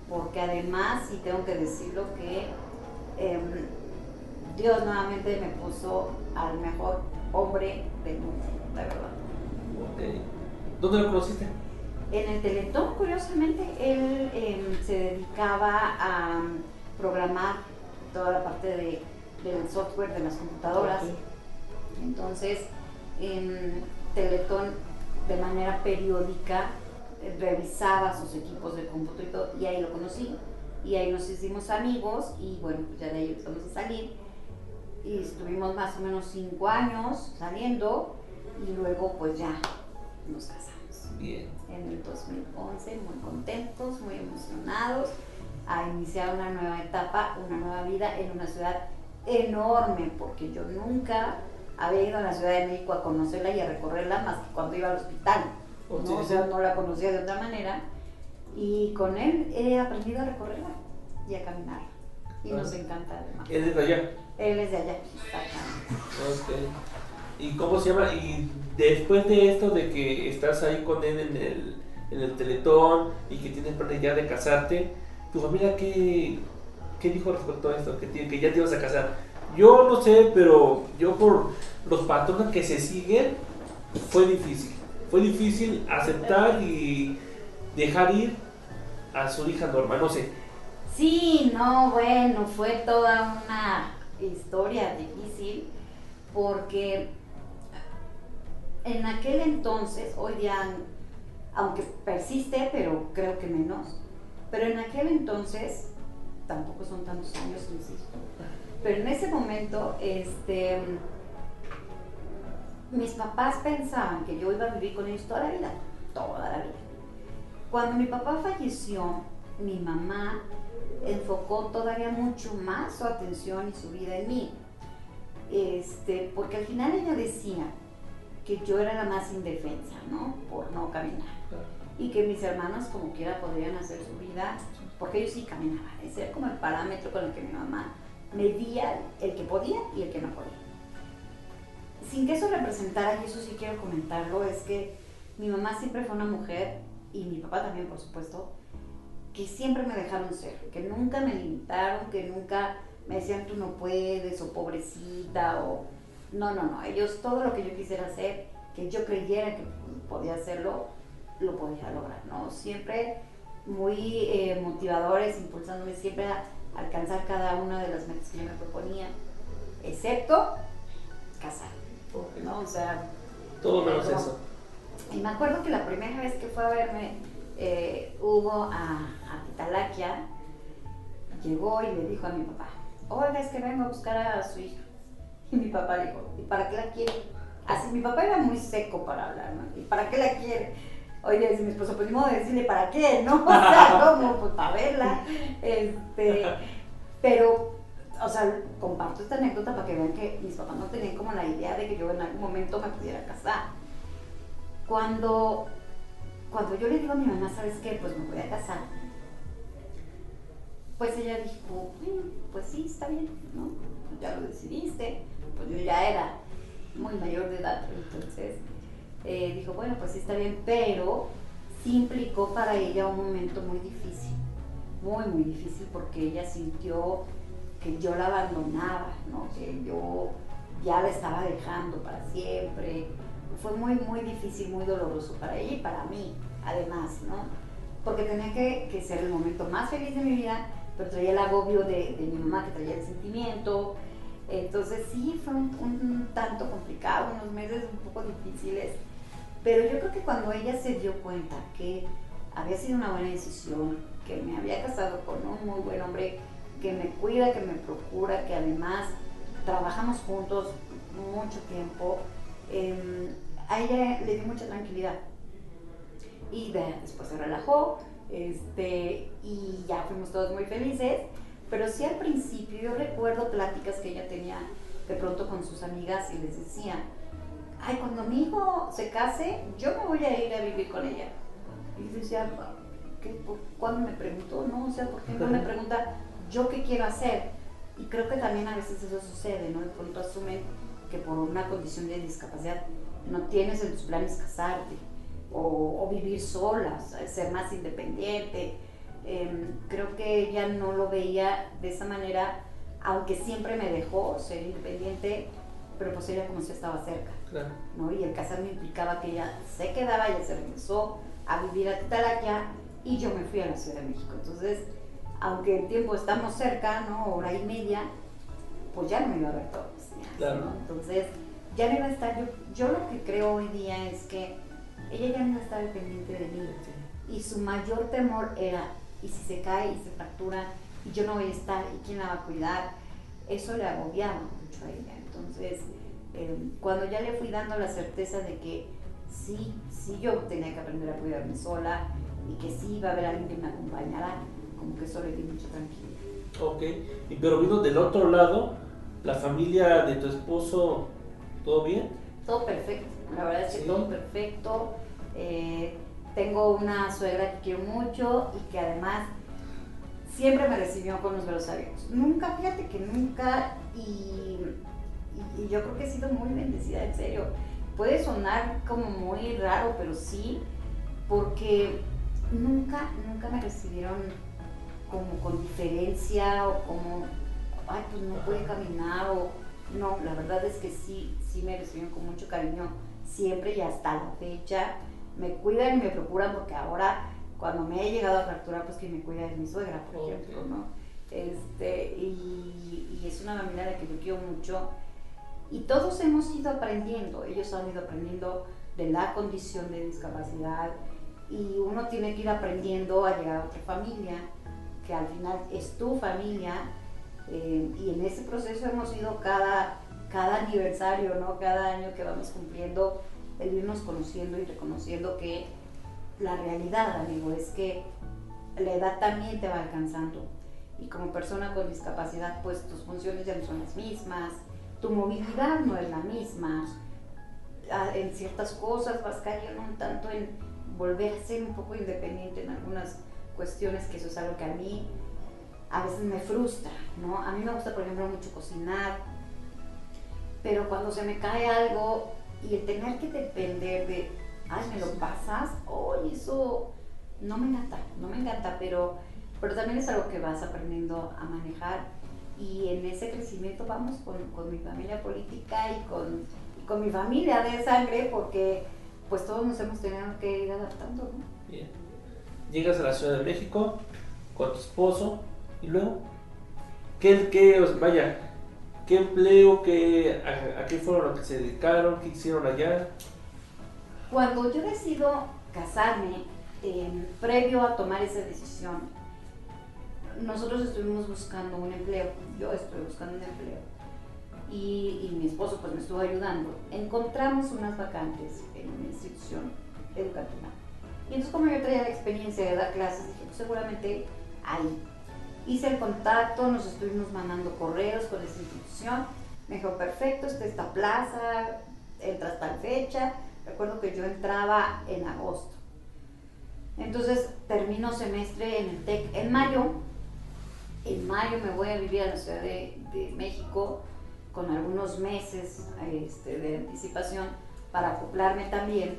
B: porque además, y tengo que decirlo, que em, Dios nuevamente me puso al mejor hombre del mundo, la verdad.
A: ¿Dónde lo conociste?
B: En el Teletón, curiosamente, él em, se dedicaba a programar toda la parte de, del software de las computadoras. Entonces, en Teletón, de manera periódica, eh, revisaba sus equipos de cómputo y todo, y ahí lo conocí. Y ahí nos hicimos amigos, y bueno, pues ya de ahí empezamos a salir. Y estuvimos más o menos cinco años saliendo, y luego pues ya nos casamos.
A: Bien.
B: En el 2011, muy contentos, muy emocionados, a iniciar una nueva etapa, una nueva vida en una ciudad enorme, porque yo nunca había ido a la Ciudad de México a conocerla y a recorrerla más que cuando iba al hospital.
A: Oh,
B: ¿no?
A: sí,
B: O sea, no la conocía de otra manera. Y con él he aprendido a recorrerla y a caminarla. Y
A: Ah.
B: nos encanta además.
A: ¿Es de allá?
B: Él es de allá, exactamente.
A: Ok. ¿Y cómo se llama? Y después de esto, de que estás ahí con él en el, en el teletón y que tienes planes ya de casarte, tu familia, ¿qué, qué dijo respecto a esto? Que, que ya te ibas a casar. Yo no sé, pero yo por los patrones que se siguen, fue difícil. Fue difícil aceptar y dejar ir a su hija Norma, no sé.
B: Sí, no, bueno, fue toda una historia difícil porque en aquel entonces, hoy día, aunque persiste, pero creo que menos, pero en aquel entonces, tampoco son tantos años, insisto, pero en ese momento, este, mis papás pensaban que yo iba a vivir con ellos toda la vida, toda la vida. Cuando mi papá falleció, mi mamá enfocó todavía mucho más su atención y su vida en mí. Este, porque al final ella decía que yo era la más indefensa, ¿no? Por no caminar. Y que mis hermanos como quiera podrían hacer su vida, porque ellos sí caminaban. Ese era como el parámetro con el que mi mamá medía el que podía y el que no podía. Sin que eso representara, y eso sí quiero comentarlo, es que mi mamá siempre fue una mujer, y mi papá también, por supuesto, que siempre me dejaron ser, que nunca me limitaron, que nunca me decían tú no puedes, o pobrecita, o... No, no, no, ellos todo lo que yo quisiera hacer, que yo creyera que podía hacerlo, lo podía lograr, ¿no? Siempre muy eh, motivadores, impulsándome siempre a alcanzar cada una de las metas que yo me proponía, excepto casar, ¿no? O sea,
A: Todo menos
B: Pero-
A: eso.
B: y me acuerdo que la primera vez que fue a verme eh, Hugo a, a Pitalaquia, llegó y le dijo a mi papá, oiga, es que vengo a buscar a su hija. Y mi papá dijo, ¿y para qué la quiere? Así, mi papá era muy seco para hablar, ¿no? ¿Y para qué la quiere? Oye, dice mi esposo, pues ni modo de decirle para qué, ¿no? O sea, ¿cómo? Pues para verla. Este, pero, o sea, comparto esta anécdota para que vean que mis papás no tenían como la idea de que yo en algún momento me pudiera casar. Cuando, cuando yo le digo a mi mamá, ¿sabes qué? Pues me voy a casar. Pues ella dijo, "Bueno, pues sí, está bien, ¿no? Ya lo decidiste. Pues yo ya era muy mayor de edad, entonces eh, dijo, bueno, pues sí está bien, pero sí implicó para ella un momento muy difícil, muy, muy difícil, porque ella sintió que yo la abandonaba, ¿no? Que yo ya la estaba dejando para siempre. Fue muy, muy difícil, muy doloroso para ella y para mí, además, ¿no? Porque tenía que, que ser el momento más feliz de mi vida, pero traía el agobio de, de mi mamá, que traía el sentimiento. Entonces sí, fue un, tanto complicado, unos meses un poco difíciles, pero yo creo que cuando ella se dio cuenta que había sido una buena decisión, que me había casado con un muy buen hombre, que me cuida, que me procura, que además trabajamos juntos mucho tiempo, eh, a ella le dio mucha tranquilidad. Y de- después se relajó, este, y ya fuimos todos muy felices. Pero sí al principio yo recuerdo pláticas que ella tenía de pronto con sus amigas y les decía, ay, cuando mi hijo se case, yo me voy a ir a vivir con ella. Y yo decía, ¿qué, por, ¿cuándo me preguntó? No, o sea, ¿por qué no me pregunta yo qué quiero hacer? Y creo que también a veces eso sucede, ¿no? De pronto asumen que por una condición de discapacidad no tienes en tus planes casarte o, vivir sola, ser más independiente. Em, creo que ella no lo veía de esa manera, aunque siempre me dejó ser independiente, pero pues ella como si estaba cerca. ¿no? Y el casarme implicaba que ella se quedaba, ella se regresó a vivir a Tataraquia y yo me fui a la Ciudad de México. Entonces, aunque el tiempo estamos cerca, ¿no? Hora y media, pues ya no me iba a ver todos los días. Entonces, ya no iba a estar, yo, yo lo que creo hoy día es que ella ya no iba a estar pendiente de mí. Y su mayor temor era, ¿y si se cae y se fractura y yo no voy a estar y quién la va a cuidar? Eso le agobiaba mucho a ella. Entonces, eh, cuando ya le fui dando la certeza de que sí, sí yo tenía que aprender a cuidarme sola y que sí iba a haber alguien que me acompañara, como que eso le di mucho tranquilidad.
A: Ok, y pero vino del otro lado, la familia de tu esposo, ¿todo bien?
B: Todo perfecto, la verdad es que todo perfecto. Eh, tengo una suegra que quiero mucho y que además siempre me recibió con los brazos abiertos. Nunca, fíjate que nunca, y, y, yo creo que he sido muy bendecida, en serio. Puede sonar como muy raro, pero sí, porque nunca, nunca me recibieron como con diferencia o como, ay, pues no puede caminar o no, la verdad es que sí, sí me recibieron con mucho cariño siempre y hasta la fecha. Me cuidan y me procuran porque ahora cuando me he llegado a fracturar, pues que me cuida es mi suegra, por ejemplo, ¿no? Este, y, y, es una familia de la que yo quiero mucho. Y todos hemos ido aprendiendo, ellos han ido aprendiendo de la condición de discapacidad y uno tiene que ir aprendiendo a llegar a otra familia que al final es tu familia, eh, y en ese proceso hemos ido cada, cada aniversario, ¿no? cada año que vamos cumpliendo, el irnos conociendo y reconociendo que la realidad, amigo, es que la edad también te va alcanzando. Y como persona con discapacidad, pues tus funciones ya no son las mismas, tu movilidad no es la misma. Ah, en ciertas cosas vas cayendo un tanto en volver a ser un poco independiente en algunas cuestiones que eso es algo que a mí a veces me frustra, ¿no? A mí me gusta, por ejemplo, mucho cocinar, pero cuando se me cae algo y el tener que depender de, ay, me lo pasas, oh, eso no me encanta, no me encanta, pero, pero también es algo que vas aprendiendo a manejar y en ese crecimiento vamos con, con mi familia política y con, con mi familia de sangre porque pues todos nos hemos tenido que ir adaptando, ¿no?
A: Bien llegas a la Ciudad de México con tu esposo y luego, ¿qué, qué vaya, qué empleo, qué, a, qué fueron los que se dedicaron, qué hicieron allá?
B: Cuando yo decido casarme, previo a tomar esa decisión, nosotros estuvimos buscando un empleo, yo estoy buscando un empleo. Y, y, mi esposo pues me estuvo ayudando. Encontramos unas vacantes en una institución educativa y entonces como yo traía la experiencia de dar clases, dije, pues seguramente ahí. Hice el contacto, nos estuvimos mandando correos con esa institución. Me dijo, perfecto, está esta plaza, entras tal fecha. Recuerdo que yo entraba en agosto. Entonces termino semestre en el TEC en mayo. En mayo me voy a vivir a la Ciudad de, de México con algunos meses este, de anticipación para acoplarme también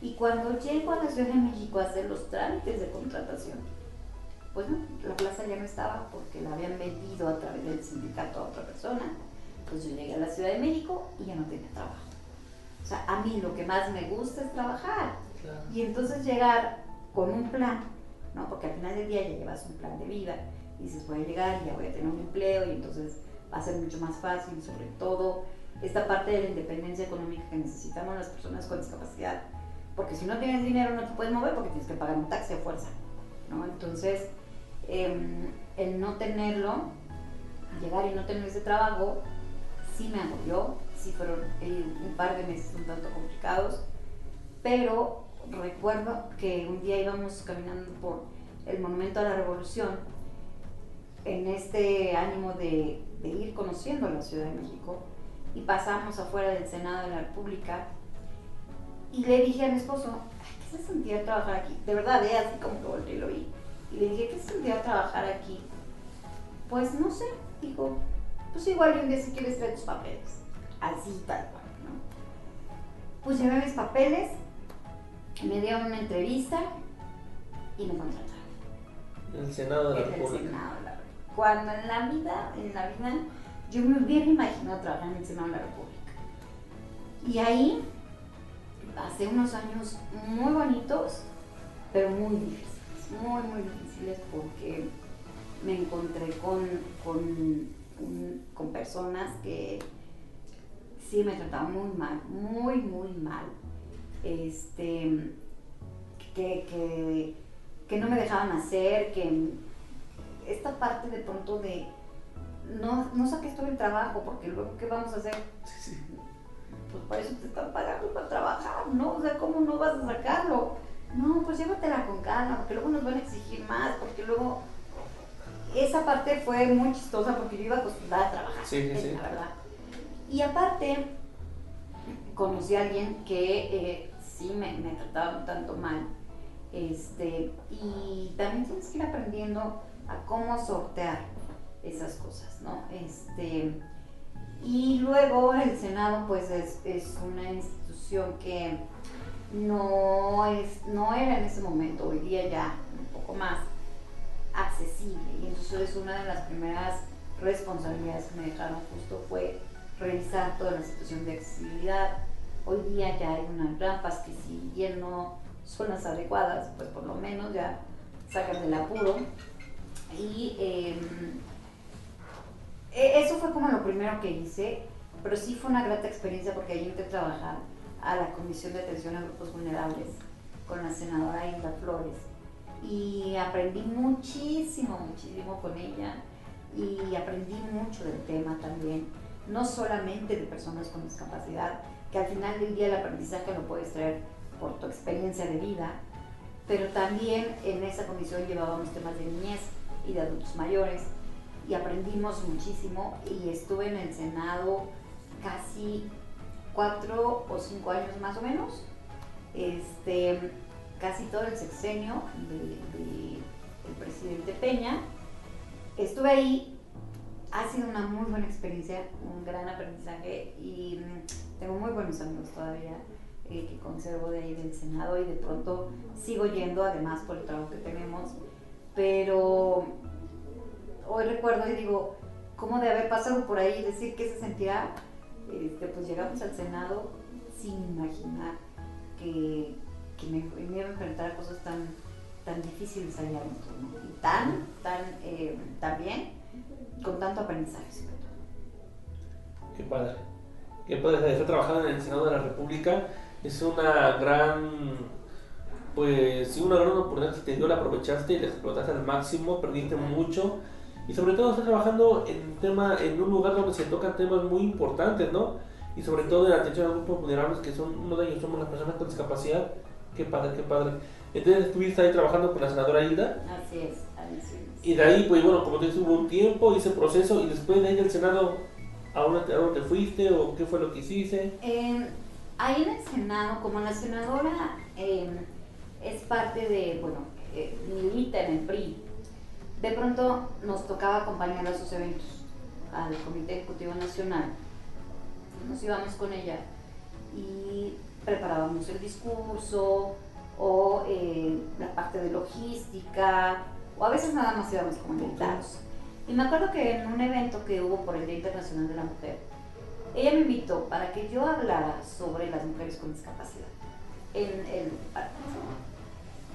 B: y cuando llego a la Ciudad de México a hacer los trámites de contratación, pues no, la plaza ya no estaba porque la habían vendido a través del sindicato a otra persona. Pues yo llegué a la Ciudad de México y ya no tenía trabajo. O sea, a mí lo que más me gusta es trabajar. Y entonces llegar con un plan, ¿no? Porque al final del día ya llevas un plan de vida. Y dices, voy a llegar, y ya voy a tener un empleo y entonces va a ser mucho más fácil, sobre todo esta parte de la independencia económica que necesitamos las personas con discapacidad porque si no tienes dinero no te puedes mover porque tienes que pagar un taxi a fuerza, ¿no? Entonces, em, el no tenerlo, llegar y no tener ese trabajo, sí me agobió, sí fueron eh, un par de meses un tanto complicados, pero recuerdo que un día íbamos caminando por el Monumento a la Revolución en este ánimo de, de ir conociendo la Ciudad de México y pasamos afuera del Senado de la República y le dije a mi esposo, ¿qué se sentía trabajar aquí? De verdad, ¿eh? así como que volteé y lo vi. Y le dije, ¿qué se sentía trabajar aquí? Pues no sé, dijo, pues igual un día si quieres traer tus papeles. así tal cual, ¿no? Pues llevé mis papeles, me dieron una entrevista y me contrataron.
A: En el Senado de la República.
B: Senado de la República. Cuando en la vida, en la vida, yo me hubiera imaginado trabajar en el Senado de la República. Y ahí pasé unos años muy bonitos, pero muy difíciles, muy, muy difíciles porque me encontré con, con, con personas que sí me trataban muy mal, muy, muy mal. Este, que, que, que no me dejaban hacer, que esta parte de pronto de no, no saques todo el trabajo, porque luego, ¿qué vamos a hacer? Pues para eso te están pagando para trabajar, ¿no? O sea, ¿cómo no vas a sacarlo? No, pues llévatela con calma, porque luego nos van a exigir más, porque luego... Esa parte fue muy chistosa porque yo iba acostumbrada a trabajar,
A: Sí, sí, sí.
B: la verdad. Y aparte, conocí a alguien que eh, sí me, me trataba un tanto mal. Este, y también tienes que ir aprendiendo a cómo sortear esas cosas, ¿no? Este, y luego el Senado, pues es, es una institución que no, es, no era en ese momento, hoy día ya un poco más accesible. Y entonces una de las primeras responsabilidades que me dejaron justo fue revisar toda la situación de accesibilidad. Hoy día ya hay unas rampas que si bien no son las adecuadas, pues por lo menos ya sacan del apuro. Y eh, e- eso fue como lo primero que hice, pero sí fue una grata experiencia porque ahí a trabajar a la Comisión de Atención a Grupos Vulnerables con la senadora Hilda Flores. Y aprendí muchísimo, muchísimo con ella y aprendí mucho del tema también, no solamente de personas con discapacidad, que al final del día el aprendizaje lo puedes traer por tu experiencia de vida, pero también en esa comisión llevábamos temas de niñez y de adultos mayores y aprendimos muchísimo y estuve en el Senado casi cuatro o cinco años más o menos, este, casi todo el sexenio de, de el presidente Peña. Estuve ahí, ha sido una muy buena experiencia, un gran aprendizaje y mm, tengo muy buenos amigos todavía eh, que conservo de ahí del Senado y de pronto sigo yendo además por el trabajo que tenemos, pero hoy recuerdo y digo, ¿cómo de haber pasado por ahí y decir qué se sentirá? Este, pues llegamos al Senado sin imaginar que, que me, me iba a enfrentar a cosas tan, tan difíciles allá adentro, ¿no? Y tan, tan, eh, con tanto aprendizaje sobre todo.
A: Qué padre. Qué padre estar trabajando en el Senado de la República. Es una gran, pues sí, una gran oportunidad que te dio, la aprovechaste y la explotaste al máximo, perdiste mucho. Y sobre todo estás trabajando en, tema, en un lugar donde se tocan temas muy importantes, ¿no? Y sobre todo en la atención a grupos vulnerables, que son uno de ellos somos las personas con discapacidad. Qué padre, qué padre. Entonces estuviste ahí trabajando con la senadora Hilda.
B: Así es, así es.
A: Y de ahí, pues bueno, como te dices, hubo un tiempo, hice proceso y después de ahí del Senado, ¿a dónde, te- a dónde te fuiste o qué fue lo que hiciste?
B: Ahí en el Senado, como la senadora eh, es parte de, bueno, eh, milita en el PRI, de pronto nos tocaba acompañar a sus eventos, al Comité Ejecutivo Nacional. Nos íbamos con ella y preparábamos el discurso o eh, la parte de logística, o a veces nada más íbamos como invitados. Y me acuerdo que en un evento que hubo por el Día Internacional de la Mujer, ella me invitó para que yo hablara sobre las mujeres con discapacidad en el.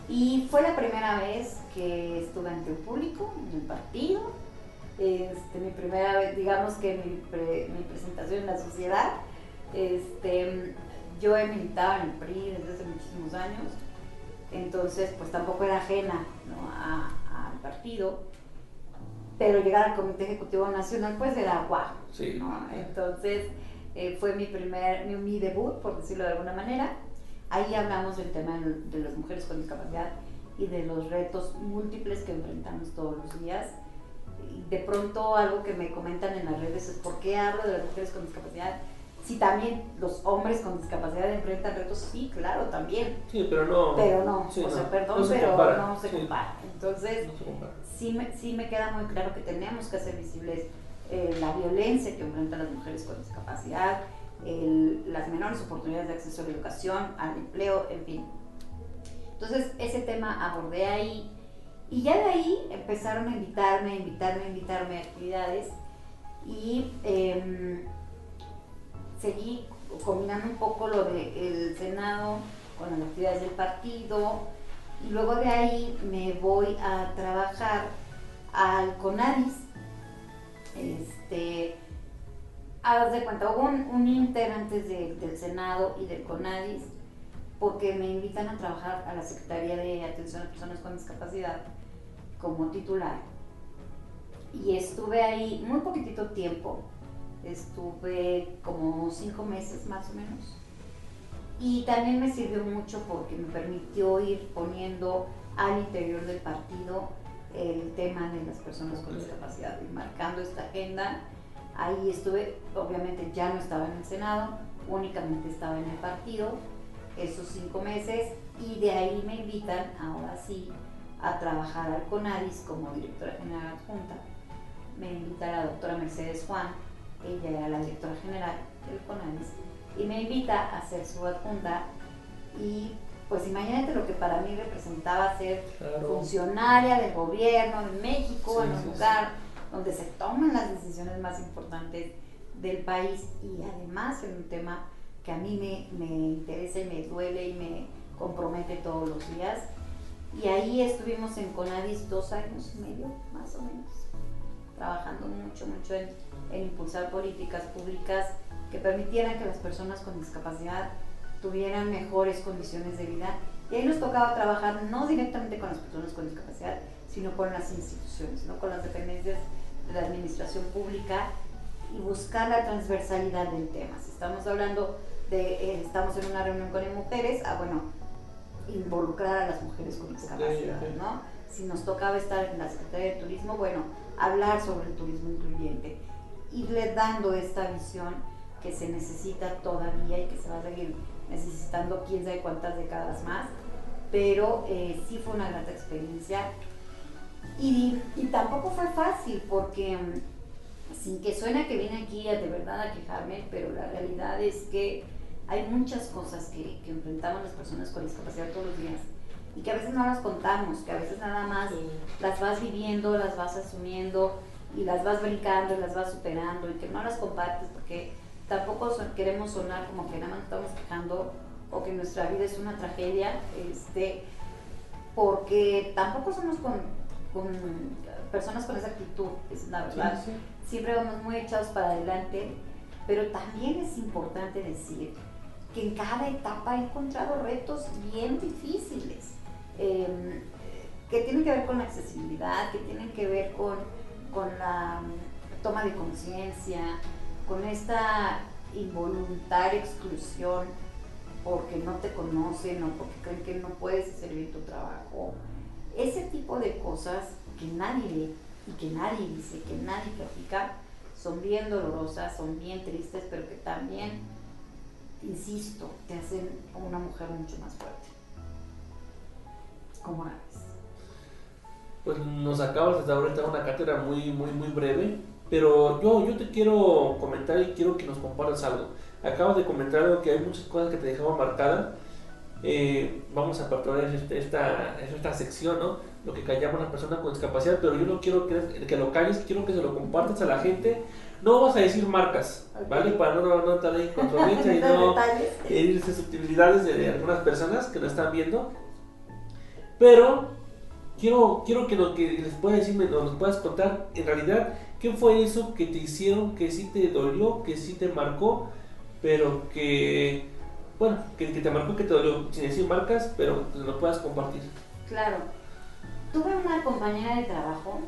B: Y fue la primera vez que estuve ante un público en el partido. Este, mi primera vez, digamos que mi, pre- mi presentación en la sociedad. Este, yo he militado en el PRI desde hace muchísimos años, entonces pues tampoco era ajena al partido, pero llegar al Comité Ejecutivo Nacional pues era guau.
A: Sí.
B: ¿no? Entonces eh, fue mi primer, mi, mi debut, por decirlo de alguna manera. Ahí hablamos del tema de, las mujeres con discapacidad y de los retos múltiples que enfrentamos todos los días. Y de pronto algo que me comentan en las redes es por qué hablo de las mujeres con discapacidad. Si también los hombres con discapacidad enfrentan retos, sí, claro, también.
A: Sí, pero no.
B: Pero no,
A: sí,
B: o sea,
A: no,
B: perdón,
A: no se
B: pero
A: compara,
B: no se
A: sí,
B: compara. Entonces,
A: No se compara.
B: sí me, sí me queda muy claro que tenemos que hacer visibles eh, la violencia que enfrentan las mujeres con discapacidad, las menores oportunidades de acceso a la educación, al empleo, en fin. Entonces ese tema abordé ahí y ya de ahí empezaron a invitarme, a invitarme, a invitarme a actividades y em, seguí combinando un poco lo del Senado con las actividades del partido y luego de ahí me voy a trabajar al CONADIS. Este, haz de cuenta, hubo un, inter antes del Senado y del CONADIS porque me invitan a trabajar a la Secretaría de Atención a Personas con Discapacidad como titular. Y estuve ahí muy poquitito tiempo, estuve como cinco meses más o menos. Y también me sirvió mucho porque me permitió ir poniendo al interior del partido el tema de las personas con discapacidad y marcando esta agenda. Ahí estuve, obviamente ya no estaba en el Senado, únicamente estaba en el partido esos cinco meses y de ahí me invitan ahora sí a trabajar al CONADIS como directora general adjunta. Me invita la doctora Mercedes Juan, ella era la directora general del CONADIS, y me invita a ser su adjunta. Y pues imagínate lo que para mí representaba ser funcionaria del gobierno de México, en un lugar donde se toman las decisiones más importantes del país y además en un tema que a mí me, me interesa y me duele y me compromete todos los días. Y ahí estuvimos en Conadis dos años y medio, más o menos, trabajando mucho, mucho en, en impulsar políticas públicas que permitieran que las personas con discapacidad tuvieran mejores condiciones de vida. Y ahí nos tocaba trabajar no directamente con las personas con discapacidad, sino con las instituciones, no con las dependencias de la administración pública y buscar la transversalidad del tema. Si estamos hablando de, eh, estamos en una reunión con mujeres, ah, bueno, involucrar a las mujeres con discapacidad, ¿no? Si nos tocaba estar en la Secretaría de Turismo, bueno, hablar sobre el turismo incluyente, irle dando esta visión que se necesita todavía y que se va a seguir necesitando quién sabe cuántas décadas más, pero eh, sí fue una gran experiencia y, y, tampoco fue fácil porque mm, sin que suene que vine aquí a, de verdad a quejarme, pero la realidad es que hay muchas cosas que, que, enfrentamos las personas con discapacidad todos los días y que a veces no las contamos, que a veces nada más las vas viviendo, las vas asumiendo y las vas brincando y las vas superando y que no las compartes porque tampoco queremos sonar como que nada más estamos quejando o que nuestra vida es una tragedia, este, porque tampoco somos con, con personas con esa actitud, es la verdad. Siempre vamos muy echados para adelante, pero también es importante decir que en cada etapa he encontrado retos bien difíciles, em, que tienen que ver con la accesibilidad, que tienen que ver con, con la toma de conciencia, con esta involuntaria exclusión porque no te conocen o porque creen que no puedes hacer bien tu trabajo. Ese tipo de cosas que nadie ve y que nadie dice, que nadie platica, son bien dolorosas, son bien tristes, pero que también insisto, te hacen una mujer mucho más fuerte. ¿Cómo haces?
A: Pues nos acabas de ahorita una cátedra muy, muy, muy breve, pero yo, yo te quiero comentar y quiero que nos compartas algo. Acabas de comentar algo que hay muchas cosas que te dejaban marcada. Eh, vamos a partir este, esta, esta sección, ¿no? Lo que callamos las personas con discapacidad, pero yo no quiero que, que lo calles, quiero que se lo compartas a la gente no vamos a decir marcas, ¿vale? Para no, no estar ahí controversia y no herir susceptibilidades de, algunas personas que lo están viendo. Pero quiero, quiero que lo que les puedas decirme, nos puedas contar en realidad qué fue eso que te hicieron, que sí te dolió, que sí te marcó, pero que, bueno, que, te marcó, que te dolió, sin decir marcas, pero que lo puedas compartir.
B: Claro. Tuve una compañera de trabajo.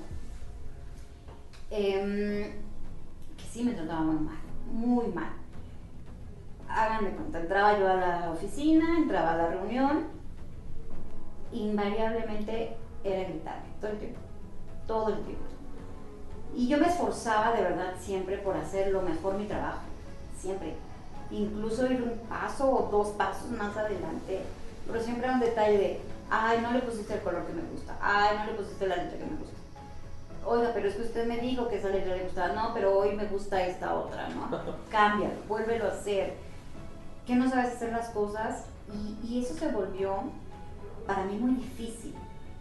B: Eh, sí me trataba muy mal, muy mal. Háganme cuenta, entraba yo a la oficina, entraba a la reunión, invariablemente era gritarme, todo el tiempo, todo el tiempo. Y yo me esforzaba de verdad siempre por hacer lo mejor mi trabajo, siempre. Incluso ir un paso o dos pasos más adelante, pero siempre era un detalle de, ay, no le pusiste el color que me gusta, ay, no le pusiste la letra que me gusta. oiga, pero es que usted me dijo que esa letra le gustaba, no, pero hoy me gusta esta otra, ¿no? Cambia, vuélvelo a hacer. Que no sabes hacer las cosas y, y eso se volvió para mí muy difícil.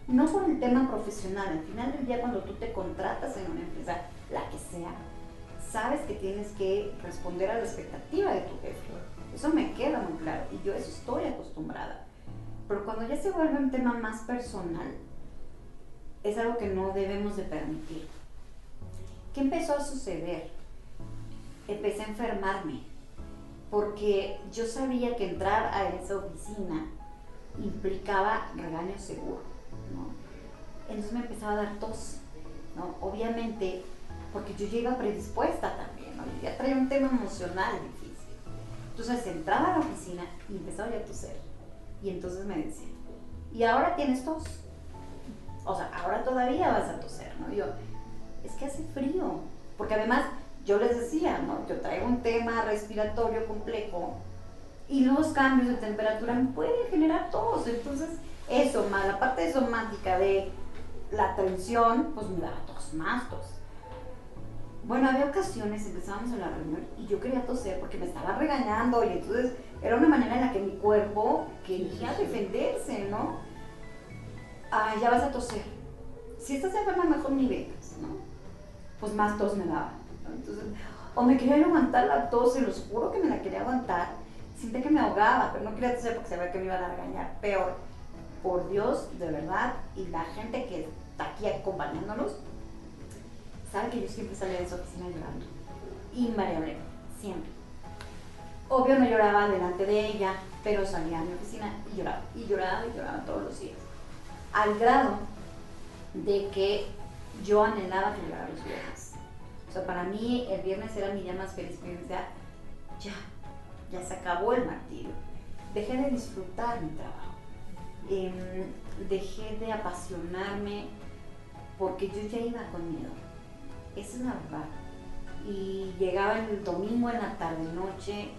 B: No por el tema profesional, al final del día cuando tú te contratas en una empresa, la que sea, sabes que tienes que responder a la expectativa de tu jefe. Eso me queda muy claro y yo eso estoy acostumbrada. Pero cuando ya se vuelve un tema más personal, es algo que no debemos de permitir. ¿Qué empezó a suceder? Empecé a enfermarme porque yo sabía que entrar a esa oficina implicaba regaño seguro, ¿no? Entonces me empezaba a dar tos, ¿no? Obviamente, porque yo ya iba predispuesta también, ¿no? Ya traía un tema emocional difícil. Entonces entraba a la oficina y empezaba ya a toser. Y entonces me decía, ¿y ahora tienes tos? O sea, ahora todavía vas a toser, ¿no? Y yo, es que hace frío. Porque además, yo les decía, ¿no? Yo traigo un tema respiratorio complejo y los cambios de temperatura me pueden generar tos. Entonces, eso, más la parte somática de la tensión, pues me daba tos, más tos. Bueno, había ocasiones, empezábamos a la reunión y yo quería toser porque me estaba regañando y entonces era una manera en la que mi cuerpo quería defenderse, ¿no? Ah, ya vas a toser. Si estás enferma, mejor ni vengas, ¿no? Pues más tos me daba. ¿no? Entonces, o me quería aguantar la tos, se los juro que me la quería aguantar. Sentía que me ahogaba, pero no quería toser porque sabía que me iban a regañar. Peor, por Dios, de verdad, y la gente que está aquí acompañándonos, sabe que yo siempre salía de esa oficina llorando. Invariablemente, siempre. Obvio no lloraba delante de ella, pero salía a mi oficina y lloraba, y lloraba, y lloraba todos los días. Al grado de que yo anhelaba que llegara los viernes. O sea, para mí el viernes era mi día más feliz, porque decía, ya, ya se acabó el martirio. Dejé de disfrutar mi trabajo. Em, dejé de apasionarme porque yo ya iba con miedo. Es la verdad. Y llegaba el domingo en la tarde noche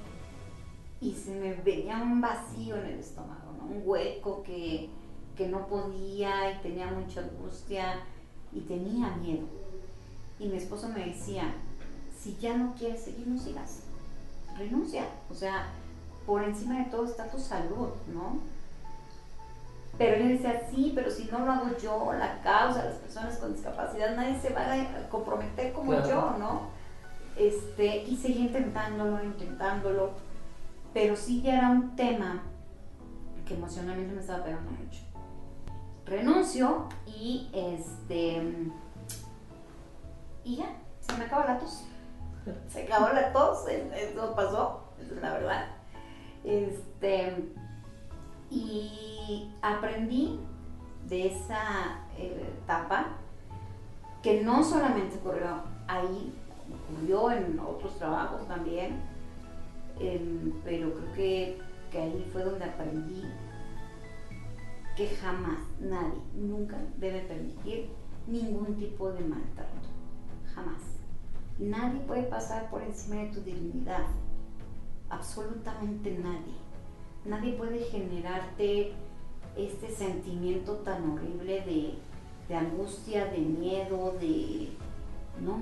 B: y se me veía un vacío en el estómago, ¿no? un hueco que, que no podía y tenía mucha angustia y tenía miedo. Y mi esposo me decía, si ya no quieres seguir, no sigas, renuncia. O sea, por encima de todo está tu salud, ¿no? Pero yo decía, sí, pero si no lo hago yo, la causa, las personas con discapacidad, nadie se va a comprometer como
A: Claro.
B: yo, ¿no? Este, y seguí intentándolo, intentándolo, pero sí ya era un tema que emocionalmente me estaba pegando mucho. Renuncio y este y ya, se me acabó la tos. Se acabó la tos, eso pasó, la verdad. Este, y aprendí de esa eh, etapa que no solamente ocurrió ahí, ocurrió en otros trabajos también, em, pero creo que, que ahí fue donde aprendí que jamás nadie, nunca debe permitir ningún tipo de maltrato, jamás. Nadie puede pasar por encima de tu dignidad, absolutamente nadie. Nadie puede generarte este sentimiento tan horrible de, de angustia, de miedo, de... No,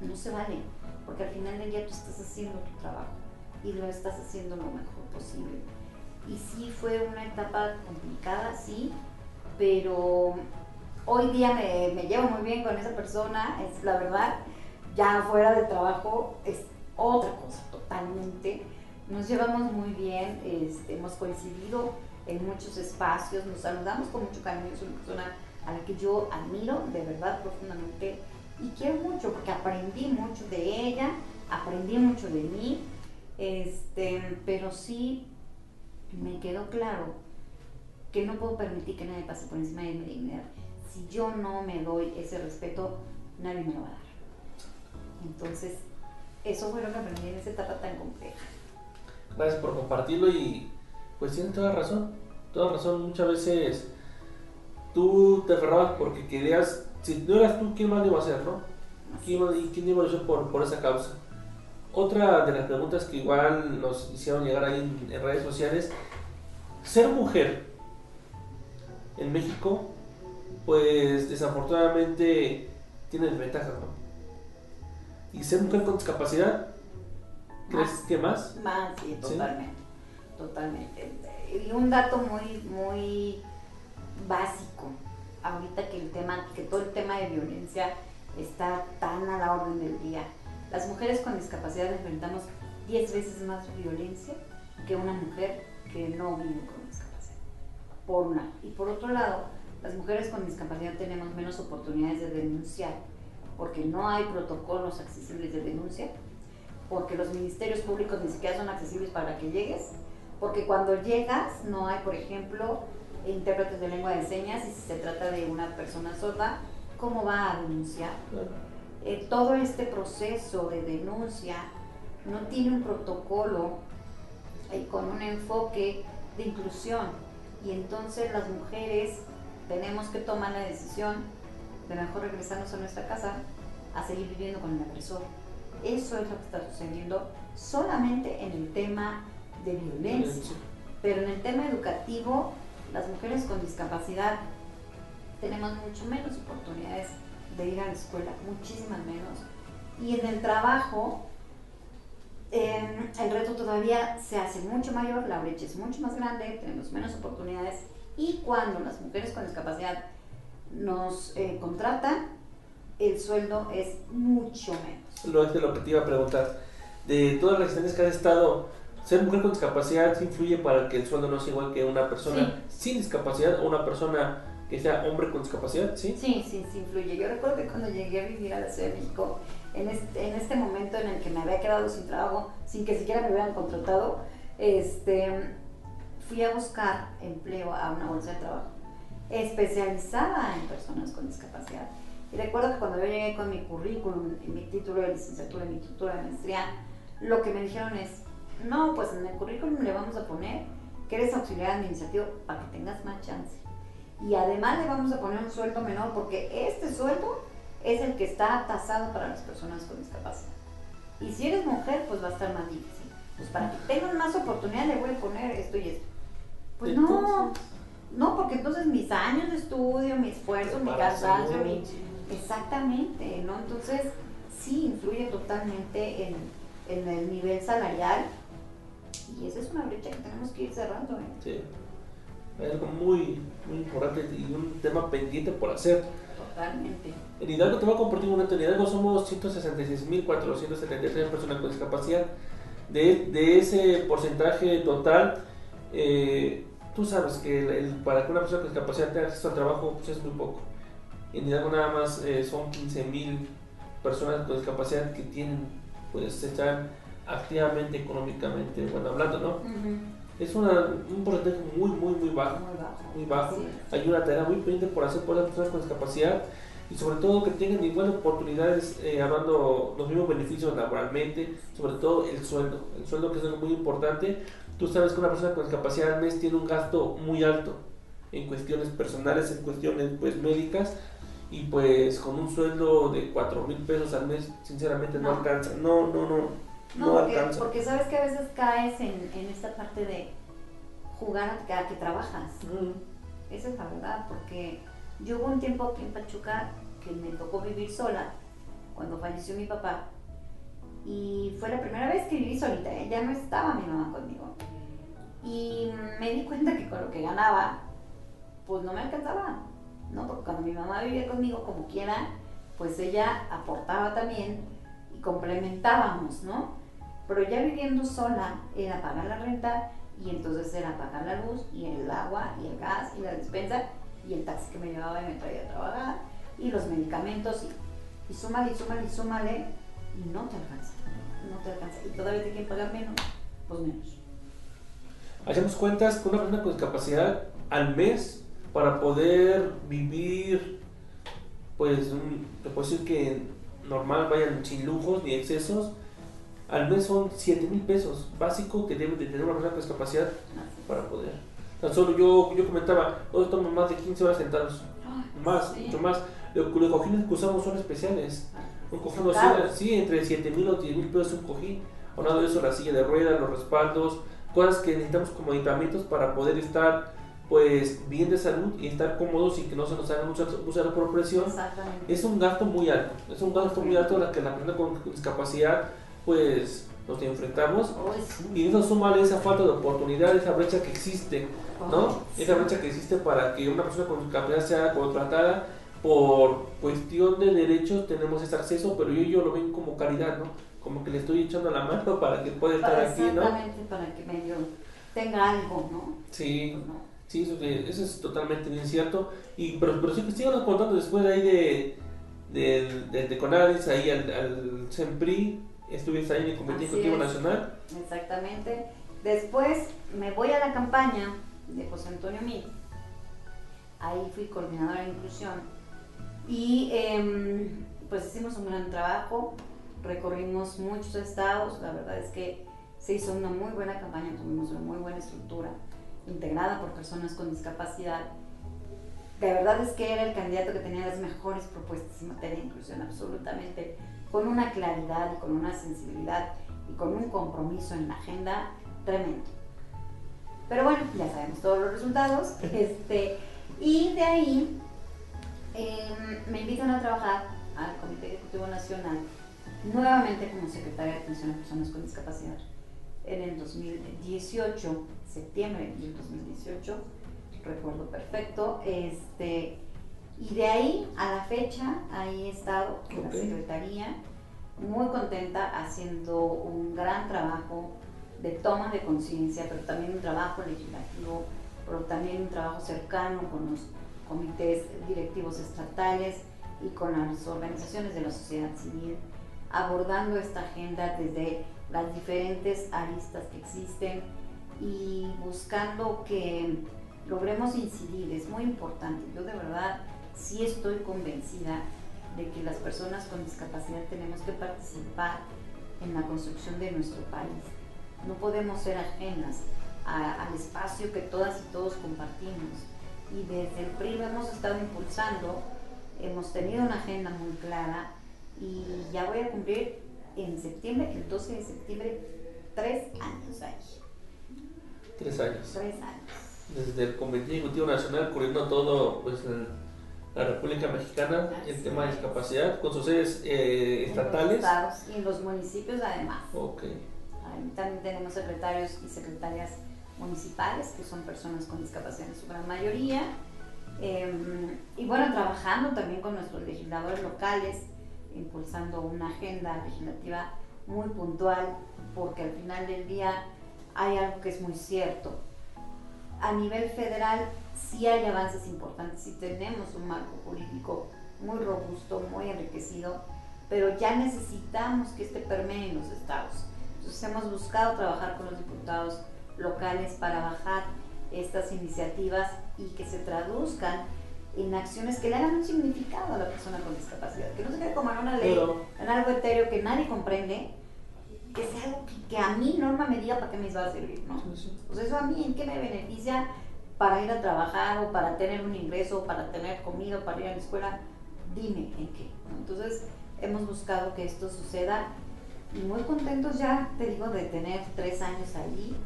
B: no se vale, porque al final del día tú estás haciendo tu trabajo y lo estás haciendo lo mejor posible. Y sí fue una etapa complicada, sí, pero hoy día me, me llevo muy bien con esa persona, es la verdad, ya fuera de trabajo es otra cosa totalmente. Nos llevamos muy bien, este, hemos coincidido en muchos espacios, nos saludamos con mucho cariño, es una persona a la que yo admiro de verdad profundamente y quiero mucho porque aprendí mucho de ella, aprendí mucho de mí, este, pero sí me quedó claro que no puedo permitir que nadie pase por encima de mi dignidad. Si yo no me doy ese respeto, nadie me lo va a dar. Entonces, eso fue lo que aprendí en esa etapa tan compleja.
A: Gracias por compartirlo y pues tienes toda razón. Toda razón. Muchas veces tú te aferrabas porque querías, si no eras tú, ¿quién más lo iba a hacer, no? ¿Quién, quién iba a luchar por, por esa causa? Otra de las preguntas que igual nos hicieron llegar ahí en, en redes sociales, ser mujer en México, pues desafortunadamente tiene desventajas, ¿no? Y ser mujer con discapacidad, ¿crees
B: Más.
A: que más?
B: Más, sí, totalmente. Totalmente. Y un dato muy, muy básico. Ahorita que el tema, que todo el tema de violencia está tan a la orden del día. Las mujeres con discapacidad enfrentamos 10 veces más violencia que una mujer que no vive con discapacidad. Por un lado. Y por otro lado, las mujeres con discapacidad tenemos menos oportunidades de denunciar porque no hay protocolos accesibles de denuncia, porque los ministerios públicos ni siquiera son accesibles para que llegues, porque cuando llegas no hay, por ejemplo, intérpretes de lengua de señas y si se trata de una persona sorda, ¿cómo va a denunciar? Eh, todo este proceso de denuncia no tiene un protocolo eh, con un enfoque de inclusión y entonces las mujeres tenemos que tomar la decisión de mejor regresarnos a nuestra casa a seguir viviendo con el agresor. Eso es lo que está sucediendo solamente en el tema de violencia. Pero en el tema educativo, las mujeres con discapacidad tenemos mucho menos oportunidades de ir a la escuela, muchísimas menos. Y en el trabajo, eh, el reto todavía se hace mucho mayor, la brecha es mucho más grande, tenemos menos oportunidades. Y cuando las mujeres con discapacidad nos eh, contratan, el sueldo es mucho menos.
A: Lo de lo que te iba a preguntar. De todas las asistencias que has estado, ser mujer con discapacidad ¿sí influye para que el sueldo no sea igual que una persona sin discapacidad o una persona que sea hombre con discapacidad, ¿sí?
B: Sí, sí, sí influye. Yo recuerdo que cuando llegué a vivir a la Ciudad de México, en este, en este momento en el que me había quedado sin trabajo, sin que siquiera me hubieran contratado, este, fui a buscar empleo a una bolsa de trabajo especializada en personas con discapacidad. Y recuerdo que cuando yo llegué con mi currículum, mi título de licenciatura y mi título de maestría, lo que me dijeron es, no, pues en el currículum le vamos a poner que eres auxiliar administrativo para que tengas más chance. Y además le vamos a poner un sueldo menor porque este sueldo es el que está tasado para las personas con discapacidad. Y si eres mujer, pues va a estar más difícil. Pues para que tengan más oportunidad le voy a poner esto y esto. Pues no,
A: Entonces,
B: no, porque entonces mis años de estudio, mi esfuerzo, mi cansancio, mi... Exactamente, ¿no? Entonces sí influye totalmente en, en el nivel salarial y esa es una brecha que tenemos que ir cerrando. ¿eh?
A: Sí. Hay algo muy, muy importante y un tema pendiente por hacer.
B: Totalmente.
A: En Hidalgo te voy a compartir un dato. En Hidalgo somos 166.473 personas con discapacidad. De, de ese porcentaje total, eh, tú sabes que el- el- para que una persona con discapacidad tenga acceso al trabajo pues es muy poco. En Hidalgo nada más eh, son 15.000 personas con discapacidad que tienen, pues están activamente económicamente, bueno, hablando, ¿no? Es una, un porcentaje muy, muy, muy bajo
B: Muy bajo.
A: muy bajo.
B: Sí.
A: Hay una tarea muy pendiente por hacer por las personas con discapacidad y sobre todo que tengan igual oportunidades, eh, hablando los mismos beneficios laboralmente, sobre todo el sueldo. El sueldo que es algo muy importante. Tú sabes que una persona con discapacidad al mes tiene un gasto muy alto en cuestiones personales, en cuestiones pues médicas y pues con un sueldo de 4 mil pesos al mes sinceramente no,
B: No.
A: alcanza. No, no, no, no,
B: No, porque,
A: alcanza.
B: porque sabes que a veces caes en, en esta parte de jugar a que, a que trabajas.
A: Mm,
B: Esa es la verdad, porque yo hubo un tiempo aquí en Pachuca que me tocó vivir sola cuando falleció mi papá. Y fue la primera vez que viví solita, ¿eh? ya no estaba mi mamá conmigo. Y me di cuenta que con lo que ganaba, pues no me alcanzaba, ¿no? Porque cuando mi mamá vivía conmigo como quiera, pues ella aportaba también y complementábamos, ¿no? Pero ya viviendo sola era pagar la renta y entonces era pagar la luz y el agua y el gas y la despensa y el taxi que me llevaba y me traía a trabajar y los medicamentos y, y súmale y súmale y súmale y no te alcanza, no te alcanza y todavía te quieren pagar menos, pues menos.
A: Hacemos cuentas con una persona con discapacidad al mes para poder vivir, pues, un- te puedo decir que normal, vayan sin lujos ni excesos. Al mes son 7 mil pesos básico que debe de tener una persona con discapacidad para poder. Tan solo yo, yo comentaba, hoy tomo más de 15 horas sentados, más,
B: Sí.
A: mucho más. Los, los cojines que usamos son especiales. Un cojín
B: Son
A: oscila,
B: caros.
A: sí, entre 7 mil o 10 mil pesos un cojín. Aunado de eso, la silla de ruedas, los respaldos, cosas que necesitamos como aditamentos para poder estar pues bien de salud y estar cómodos y que no se nos hagan usar por presión, es un gasto muy alto. Es un gasto muy alto la que la persona con discapacidad pues nos enfrentamos y eso suma esa falta de oportunidad, esa brecha que existe, ¿no? Esa brecha que existe para que una persona con discapacidad sea contratada por cuestión de derechos tenemos ese acceso, pero yo, yo lo veo como caridad, ¿no? Como que le estoy echando la mano para que pueda estar aquí, ¿no?
B: Exactamente, para que medio tenga algo, ¿no?
A: Sí. Sí, eso, es totalmente bien cierto. Y, pero, pero sí, sigamos contando después de ahí de, de, de, de Conaris, ahí al, al CEMPRI, estuviste ahí en el Comité Ejecutivo Nacional.
B: Exactamente. Después me voy a la campaña de José Antonio Mil. Ahí fui coordinadora de inclusión. Y em, pues hicimos un gran trabajo, recorrimos muchos estados. La verdad es que se hizo una muy buena campaña, tuvimos una muy buena estructura integrada por personas con discapacidad. De verdad es que era el candidato que tenía las mejores propuestas en materia de inclusión, absolutamente con una claridad y con una sensibilidad y con un compromiso en la agenda tremendo. Pero bueno, ya sabemos todos los resultados. Este, y de ahí em, me invitan a trabajar al Comité Ejecutivo Nacional, nuevamente como secretaria de Atención a Personas con Discapacidad, en el 2018, septiembre del 2018, recuerdo perfecto. Este, y de ahí a la fecha, ahí he estado en la Secretaría, muy contenta, haciendo un gran trabajo de toma de conciencia, pero también un trabajo legislativo, pero también un trabajo cercano con los comités directivos estatales y con las organizaciones de la sociedad civil, abordando esta agenda desde las diferentes aristas que existen y buscando que logremos incidir. Es muy importante. Yo de verdad sí estoy convencida de que las personas con discapacidad tenemos que participar en la construcción de nuestro país. No podemos ser ajenas al espacio que todas y todos compartimos. Y desde el PRI lo hemos estado impulsando, hemos tenido una agenda muy clara y ya voy a cumplir en septiembre, el 12 de septiembre, tres años ahí.
A: Tres años.
B: Tres años.
A: Desde el Comité Ejecutivo Nacional, cubriendo todo pues, el la República Mexicana en tema de discapacidad, con sus sedes eh, estatales.
B: y en los municipios además.
A: Ok.
B: también tenemos secretarios y secretarias municipales, que son personas con discapacidad en su gran mayoría. Em, y bueno, trabajando también con nuestros legisladores locales, impulsando una agenda legislativa muy puntual, porque al final del día hay algo que es muy cierto. A nivel federal sí hay avances importantes, sí tenemos un marco político muy robusto, muy enriquecido, pero ya necesitamos que este permee en los estados. Entonces hemos buscado trabajar con los diputados locales para bajar estas iniciativas y que se traduzcan en acciones que le hagan un significado a la persona con discapacidad, que no se quede como en una ley, en algo etéreo que nadie comprende, que sea algo que, a mí Norma me diga para qué me va a servir, ¿no? Pues eso a mí en qué me beneficia para ir a trabajar o para tener un ingreso, o para tener comida, para ir a la escuela, dime en qué. Entonces hemos buscado que esto suceda y muy contentos ya, te digo, de tener tres años ahí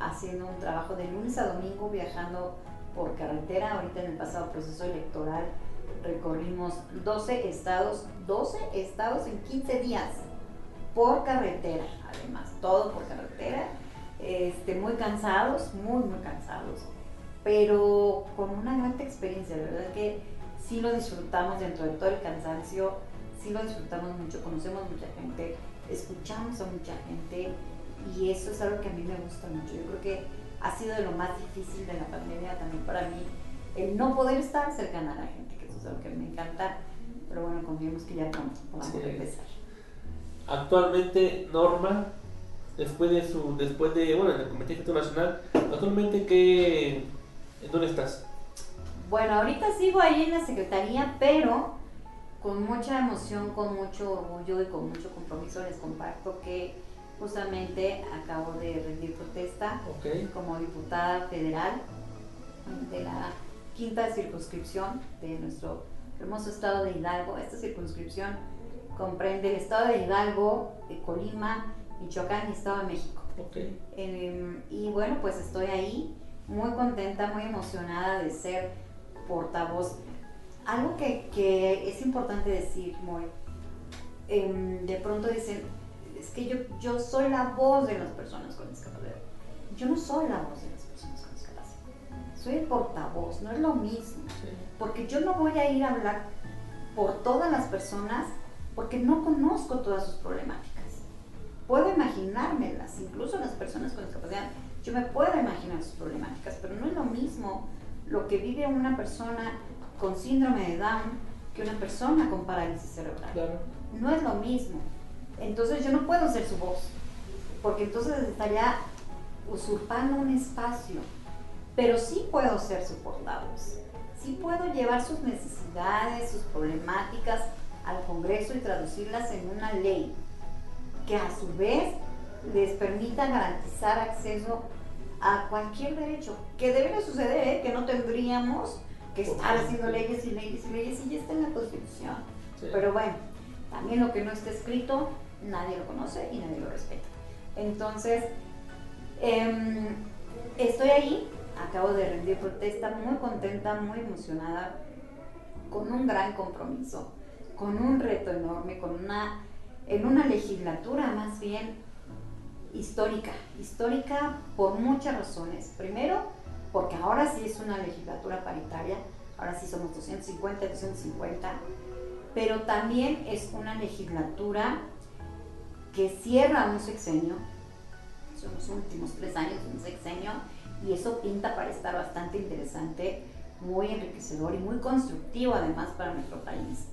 B: haciendo un trabajo de lunes a domingo viajando por carretera. Ahorita en el pasado proceso electoral recorrimos 12 estados, 12 estados en 15 días por carretera, además, todo por carretera. Este, muy cansados, muy, muy cansados pero con una gran experiencia, de verdad que sí lo disfrutamos dentro de todo el cansancio, sí lo disfrutamos mucho, conocemos mucha gente, escuchamos a mucha gente y eso es algo que a mí me gusta mucho. Yo creo que ha sido de lo más difícil de la pandemia también para mí, el no poder estar cercana a la gente, que eso es algo que me encanta, pero bueno, confiemos que ya pronto podamos regresar.
A: Actualmente, Norma, después de su, después de, bueno, en el Comité Nacional, actualmente, ¿qué ¿En dónde estás?
B: Bueno, ahorita sigo ahí en la secretaría, pero con mucha emoción, con mucho orgullo y con mucho compromiso les comparto que justamente acabo de rendir protesta como diputada federal de la quinta circunscripción de nuestro hermoso estado de Hidalgo. Esta circunscripción comprende el estado de Hidalgo, de Colima, Michoacán y Estado de México. y bueno, pues estoy ahí muy contenta, muy emocionada de ser portavoz. Algo que, que es importante decir, muy, em, de pronto dicen, es que yo, yo soy la voz de las personas con discapacidad. Yo no soy la voz de las personas con discapacidad. Soy el portavoz, no es lo mismo. Porque yo no voy a ir a hablar por todas las personas porque no conozco todas sus problemáticas. Puedo imaginármelas, incluso las personas con discapacidad. Yo me puedo imaginar sus problemáticas, pero no es lo mismo lo que vive una persona con síndrome de Down que una persona con parálisis cerebral. No es lo mismo. Entonces yo no puedo ser su voz, porque entonces estaría usurpando un espacio, pero sí puedo ser su portavoz. Sí puedo llevar sus necesidades, sus problemáticas al Congreso y traducirlas en una ley que a su vez les permita garantizar acceso a cualquier derecho, que debe suceder, ¿eh? que no tendríamos que estar haciendo leyes y leyes y leyes y ya está en la Constitución. Pero bueno, también lo que no está escrito, nadie lo conoce y nadie lo respeta. Entonces, em, estoy ahí, acabo de rendir protesta, muy contenta, muy emocionada, con un gran compromiso, con un reto enorme, con una, en una legislatura más bien histórica, histórica por muchas razones. Primero, porque ahora sí es una legislatura paritaria, ahora sí somos 250, 250, pero también es una legislatura que cierra un sexenio, son los últimos tres años de un sexenio, y eso pinta para estar bastante interesante, muy enriquecedor y muy constructivo además para nuestro país.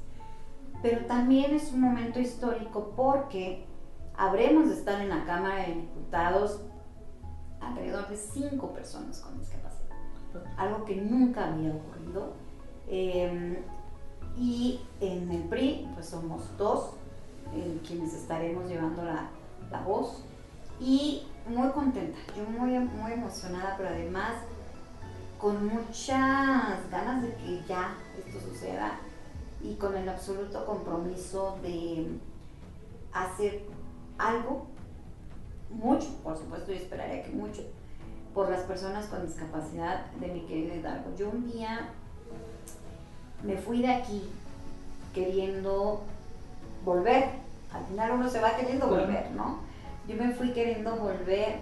B: Pero también es un momento histórico porque habremos de estar en la Cámara de Diputados alrededor de cinco personas con discapacidad, algo que nunca había ocurrido. Em, y en el PRI, pues somos dos eh, quienes estaremos llevando la, la, voz. Y muy contenta, yo muy, muy emocionada, pero además con muchas ganas de que ya esto suceda y con el absoluto compromiso de hacer algo, mucho, por supuesto, yo esperaría que mucho, por las personas con discapacidad de mi querido Hidalgo. Yo un día me fui de aquí queriendo volver. Al final uno se va queriendo volver, ¿no? Yo me fui queriendo volver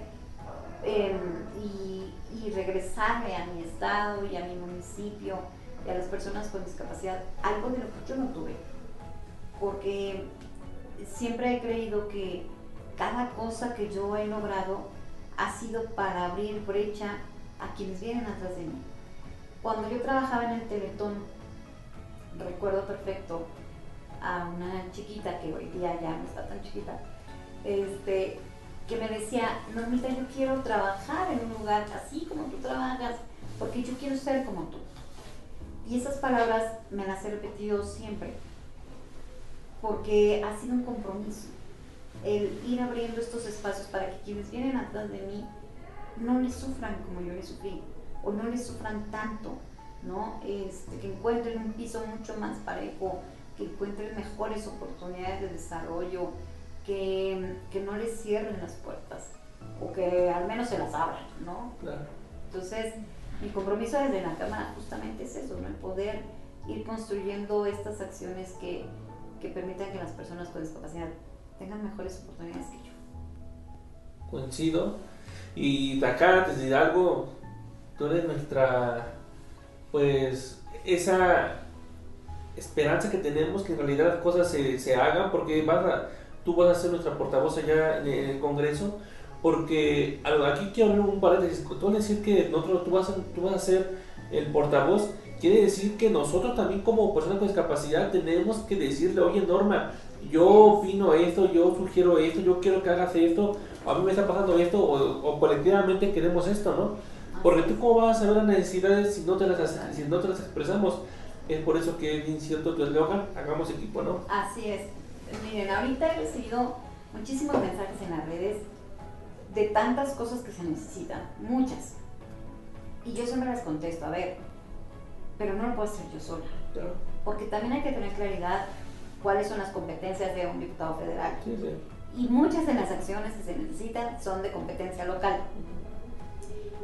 B: em, y, y, regresarme a mi estado y a mi municipio y a las personas con discapacidad, algo de lo que yo no tuve. Porque siempre he creído que cada cosa que yo he logrado ha sido para abrir brecha a quienes vienen atrás de mí. Cuando yo trabajaba en el Teletón, recuerdo perfecto a una chiquita que hoy día ya no está tan chiquita, este, que me decía, Normita, yo quiero trabajar en un lugar así como tú trabajas, porque yo quiero ser como tú. Y esas palabras me las he repetido siempre porque ha sido un compromiso el ir abriendo estos espacios para que quienes vienen atrás de mí no les sufran como yo les sufrí o no les sufran tanto, ¿no? Este, que encuentren un piso mucho más parejo, que encuentren mejores oportunidades de desarrollo, que, que no les cierren las puertas o que al menos se las abran, ¿no? Entonces, mi compromiso desde la Cámara justamente es eso, ¿no? El poder ir construyendo estas acciones que, que permitan que las personas con discapacidad tengan mejores oportunidades que yo.
A: Coincido. Y acá, desde Hidalgo, tú eres nuestra, pues, esa esperanza que tenemos que en realidad cosas se, se hagan, porque vas a, tú vas a ser nuestra portavoz allá en el Congreso, porque aquí quiero abrir un paréntesis, tú vas a decir que nosotros, tú, vas a, tú vas a ser el portavoz quiere decir que nosotros también como personas con discapacidad tenemos que decirle, oye Norma, yo opino esto, yo sugiero esto, yo quiero que hagas esto, a mí me está pasando esto, o, colectivamente queremos esto, ¿no? Porque tú cómo vas a saber las necesidades si no te las, si no te las expresamos. Es por eso que es bien cierto que hagamos equipo, ¿no?
B: Así es. Miren, ahorita he recibido muchísimos mensajes en las redes de tantas cosas que se necesitan, muchas. Y yo siempre les contesto, a ver, pero no lo puedo hacer yo sola. Porque también hay que tener claridad cuáles son las competencias de un diputado federal. Y muchas de las acciones que se necesitan son de competencia local.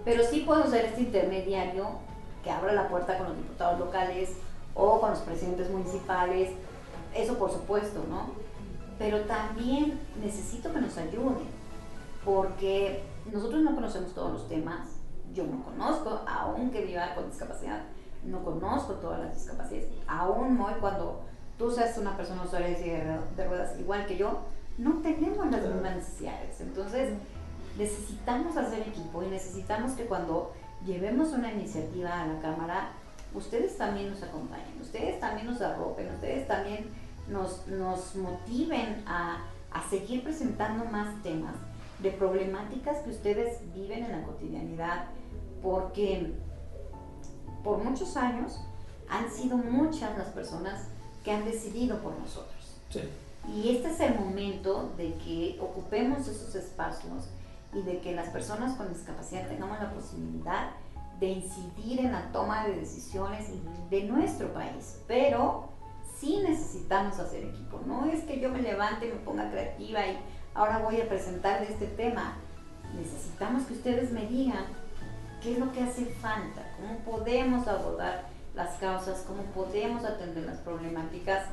B: Pero sí puedo ser este intermediario que abra la puerta con los diputados locales o con los presidentes municipales, eso por supuesto, ¿no? Pero también necesito que nos ayuden, porque nosotros no conocemos todos los temas, yo no conozco, aunque viva con discapacidad, no conozco todas las discapacidades, aún hoy cuando tú seas una persona usuaria de ruedas igual que yo, no tenemos las mismas necesidades. Entonces, necesitamos hacer equipo y necesitamos que cuando llevemos una iniciativa a la Cámara, ustedes también nos acompañen, ustedes también nos arropen, ustedes también nos, nos motiven a, a seguir presentando más temas de problemáticas que ustedes viven en la cotidianidad, porque por muchos años han sido muchas las personas que han decidido por nosotros. Y este es el momento de que ocupemos esos espacios y de que las personas con discapacidad tengamos la posibilidad de incidir en la toma de decisiones de nuestro país. Pero sí necesitamos hacer equipo. No es que yo me levante y me ponga creativa y ahora voy a presentarle este tema. Necesitamos que ustedes me digan qué es lo que hace falta, cómo podemos abordar las causas, cómo podemos atender las problemáticas,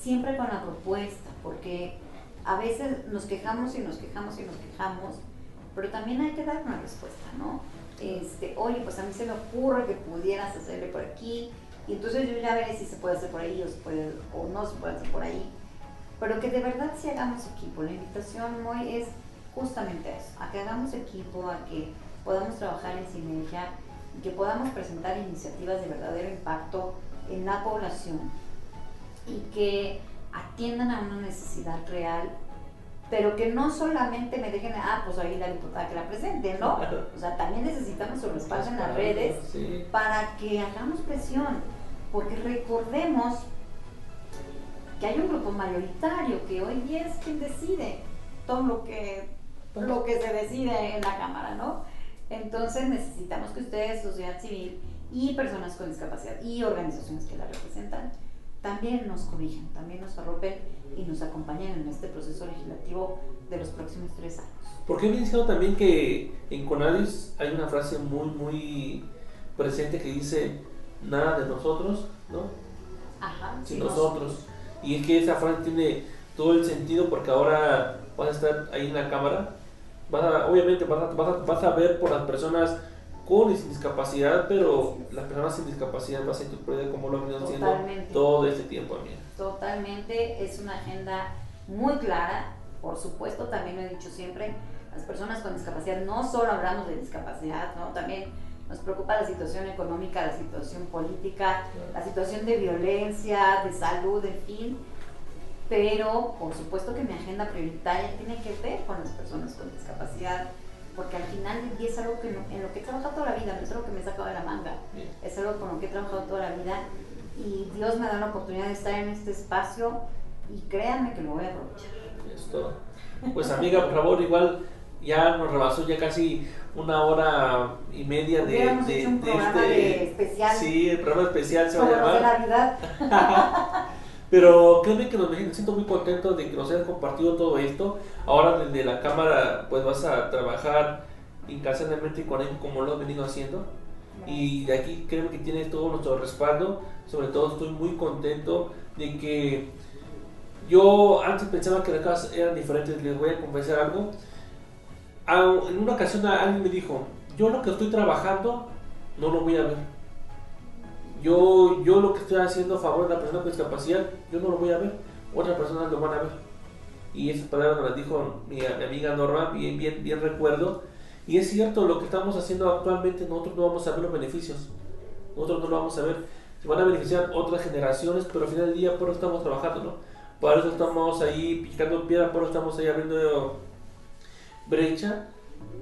B: siempre con la propuesta, porque a veces nos quejamos y nos quejamos y nos quejamos, pero también hay que dar una respuesta, ¿no? Este, oye, pues a mí se me ocurre que pudieras hacerle por aquí, y entonces yo ya veré si se puede hacer por ahí o, puede, o no se puede hacer por ahí, pero que de verdad si hagamos equipo. La invitación hoy es justamente eso, a que hagamos equipo, a que podamos trabajar en sinergia, que podamos presentar iniciativas de verdadero impacto en la población y que atiendan a una necesidad real, pero que no solamente me dejen, ah, pues ahí la diputada que la presente, ¿no? O sea, también necesitamos su respaldo en las redes para que hagamos presión, porque recordemos que hay un grupo mayoritario que hoy es quien decide todo lo que, lo que se decide en la Cámara, ¿no? Entonces necesitamos que ustedes, sociedad civil y personas con discapacidad y organizaciones que la representan, también nos cobijen, también nos arropen y nos acompañen en este proceso legislativo de los próximos tres años.
A: Porque he mencionado también que en Conadis hay una frase muy, muy presente que dice, nada de nosotros, ¿no?
B: Ajá.
A: Sin nosotros. Y es que esa frase tiene todo el sentido porque ahora vas a estar ahí en la cámara obviamente vas a, vas, a, ver por las personas con y sin discapacidad, pero las personas sin discapacidad vas a interpretar como lo han venido haciendo todo este tiempo, amiga.
B: Totalmente, es una agenda muy clara, por supuesto, también lo he dicho siempre, las personas con discapacidad, no solo hablamos de discapacidad, ¿no? también nos preocupa la situación económica, la situación política, la situación de violencia, de salud, en fin. Pero por supuesto que mi agenda prioritaria tiene que ver con las personas con discapacidad, porque al final es algo que en lo que he trabajado toda la vida, no es algo que me he sacado de la manga, es algo con lo que he trabajado toda la vida y Dios me da la oportunidad de estar en este espacio y créanme que lo voy a aprovechar.
A: Pues amiga, por favor, igual ya nos rebasó ya casi una hora y media de,
B: de, un programa este, especial.
A: Sí, el programa especial se va a
B: llamar. Navidad.
A: Pero créeme que nos me siento muy contento de que nos hayan compartido todo esto. Ahora desde la cámara pues vas a trabajar incansablemente con él como lo has venido haciendo. Y de aquí creo que tienes todo nuestro respaldo. Sobre todo estoy muy contento de que yo antes pensaba que las cosas eran diferentes. Les voy a confesar algo. En una ocasión alguien me dijo, yo lo que estoy trabajando no lo voy a ver yo, yo lo que estoy haciendo a favor de la persona con discapacidad, yo no lo voy a ver, otras personas lo van a ver. Y esas palabras me las dijo mi, amiga Norma, bien, bien, bien recuerdo. Y es cierto, lo que estamos haciendo actualmente, nosotros no vamos a ver los beneficios. Nosotros no lo vamos a ver. Se van a beneficiar otras generaciones, pero al final del día por eso estamos trabajando, ¿no? Por eso estamos ahí picando piedra, por eso estamos ahí abriendo brecha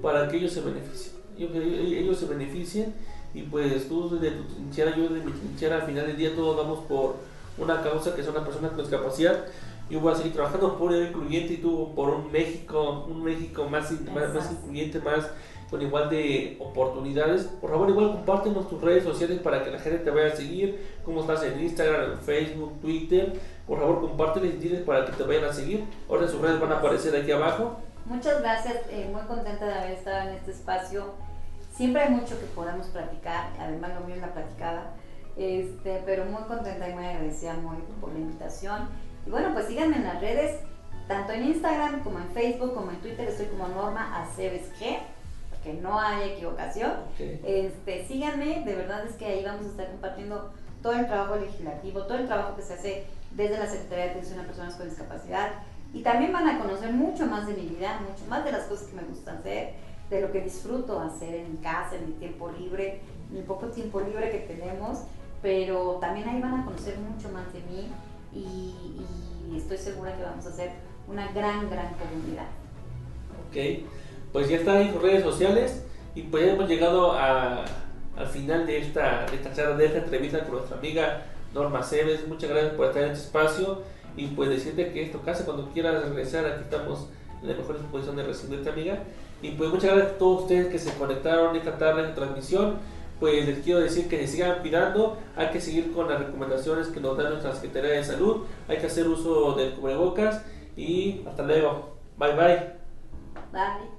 A: para que ellos se beneficien. Ellos se beneficien y pues tú desde tu trinchera, yo desde mi trinchera, al final del día todos vamos por una causa que son las personas con discapacidad. Yo voy a seguir trabajando por el incluyente y tú por un México, un México más, más, incluyente, más con igual de oportunidades. Por favor, igual compártenos tus redes sociales para que la gente te vaya a seguir. Cómo estás en Instagram, Facebook, Twitter. Por favor, compárteles y diles para que te vayan a seguir. Ahora sus redes van a aparecer aquí abajo.
B: Muchas gracias, eh, muy contenta de haber estado en este espacio Siempre hay mucho que podamos platicar, además lo mío es la platicada, este, pero muy contenta y muy agradecida muy por la invitación. Y bueno, pues síganme en las redes, tanto en Instagram como en Facebook como en Twitter, estoy como Norma Aceves G, que no hay equivocación. Este, síganme, de verdad es que ahí vamos a estar compartiendo todo el trabajo legislativo, todo el trabajo que se hace desde la Secretaría de Atención a Personas con Discapacidad. Y también van a conocer mucho más de mi vida, mucho más de las cosas que me gustan hacer, de lo que disfruto hacer en mi casa, en mi tiempo libre, en el poco tiempo libre que tenemos. Pero también ahí van a conocer mucho más de mí y, y estoy segura que vamos a hacer una gran, gran comunidad.
A: Ok, pues ya están en sus redes sociales y pues hemos llegado a, al final de esta, de esta charla, de esta entrevista con nuestra amiga Norma Cebes. Muchas gracias por estar en este espacio y pues decirte que esto casa cuando quieras regresar, aquí estamos en la mejor disposición de recibirte amiga. Y pues muchas gracias a todos ustedes que se conectaron esta tarde en transmisión. Pues les quiero decir que se sigan cuidando, hay que seguir con las recomendaciones que nos da nuestra Secretaría de Salud, hay que hacer uso del cubrebocas y hasta luego. Bye bye.
B: Bye.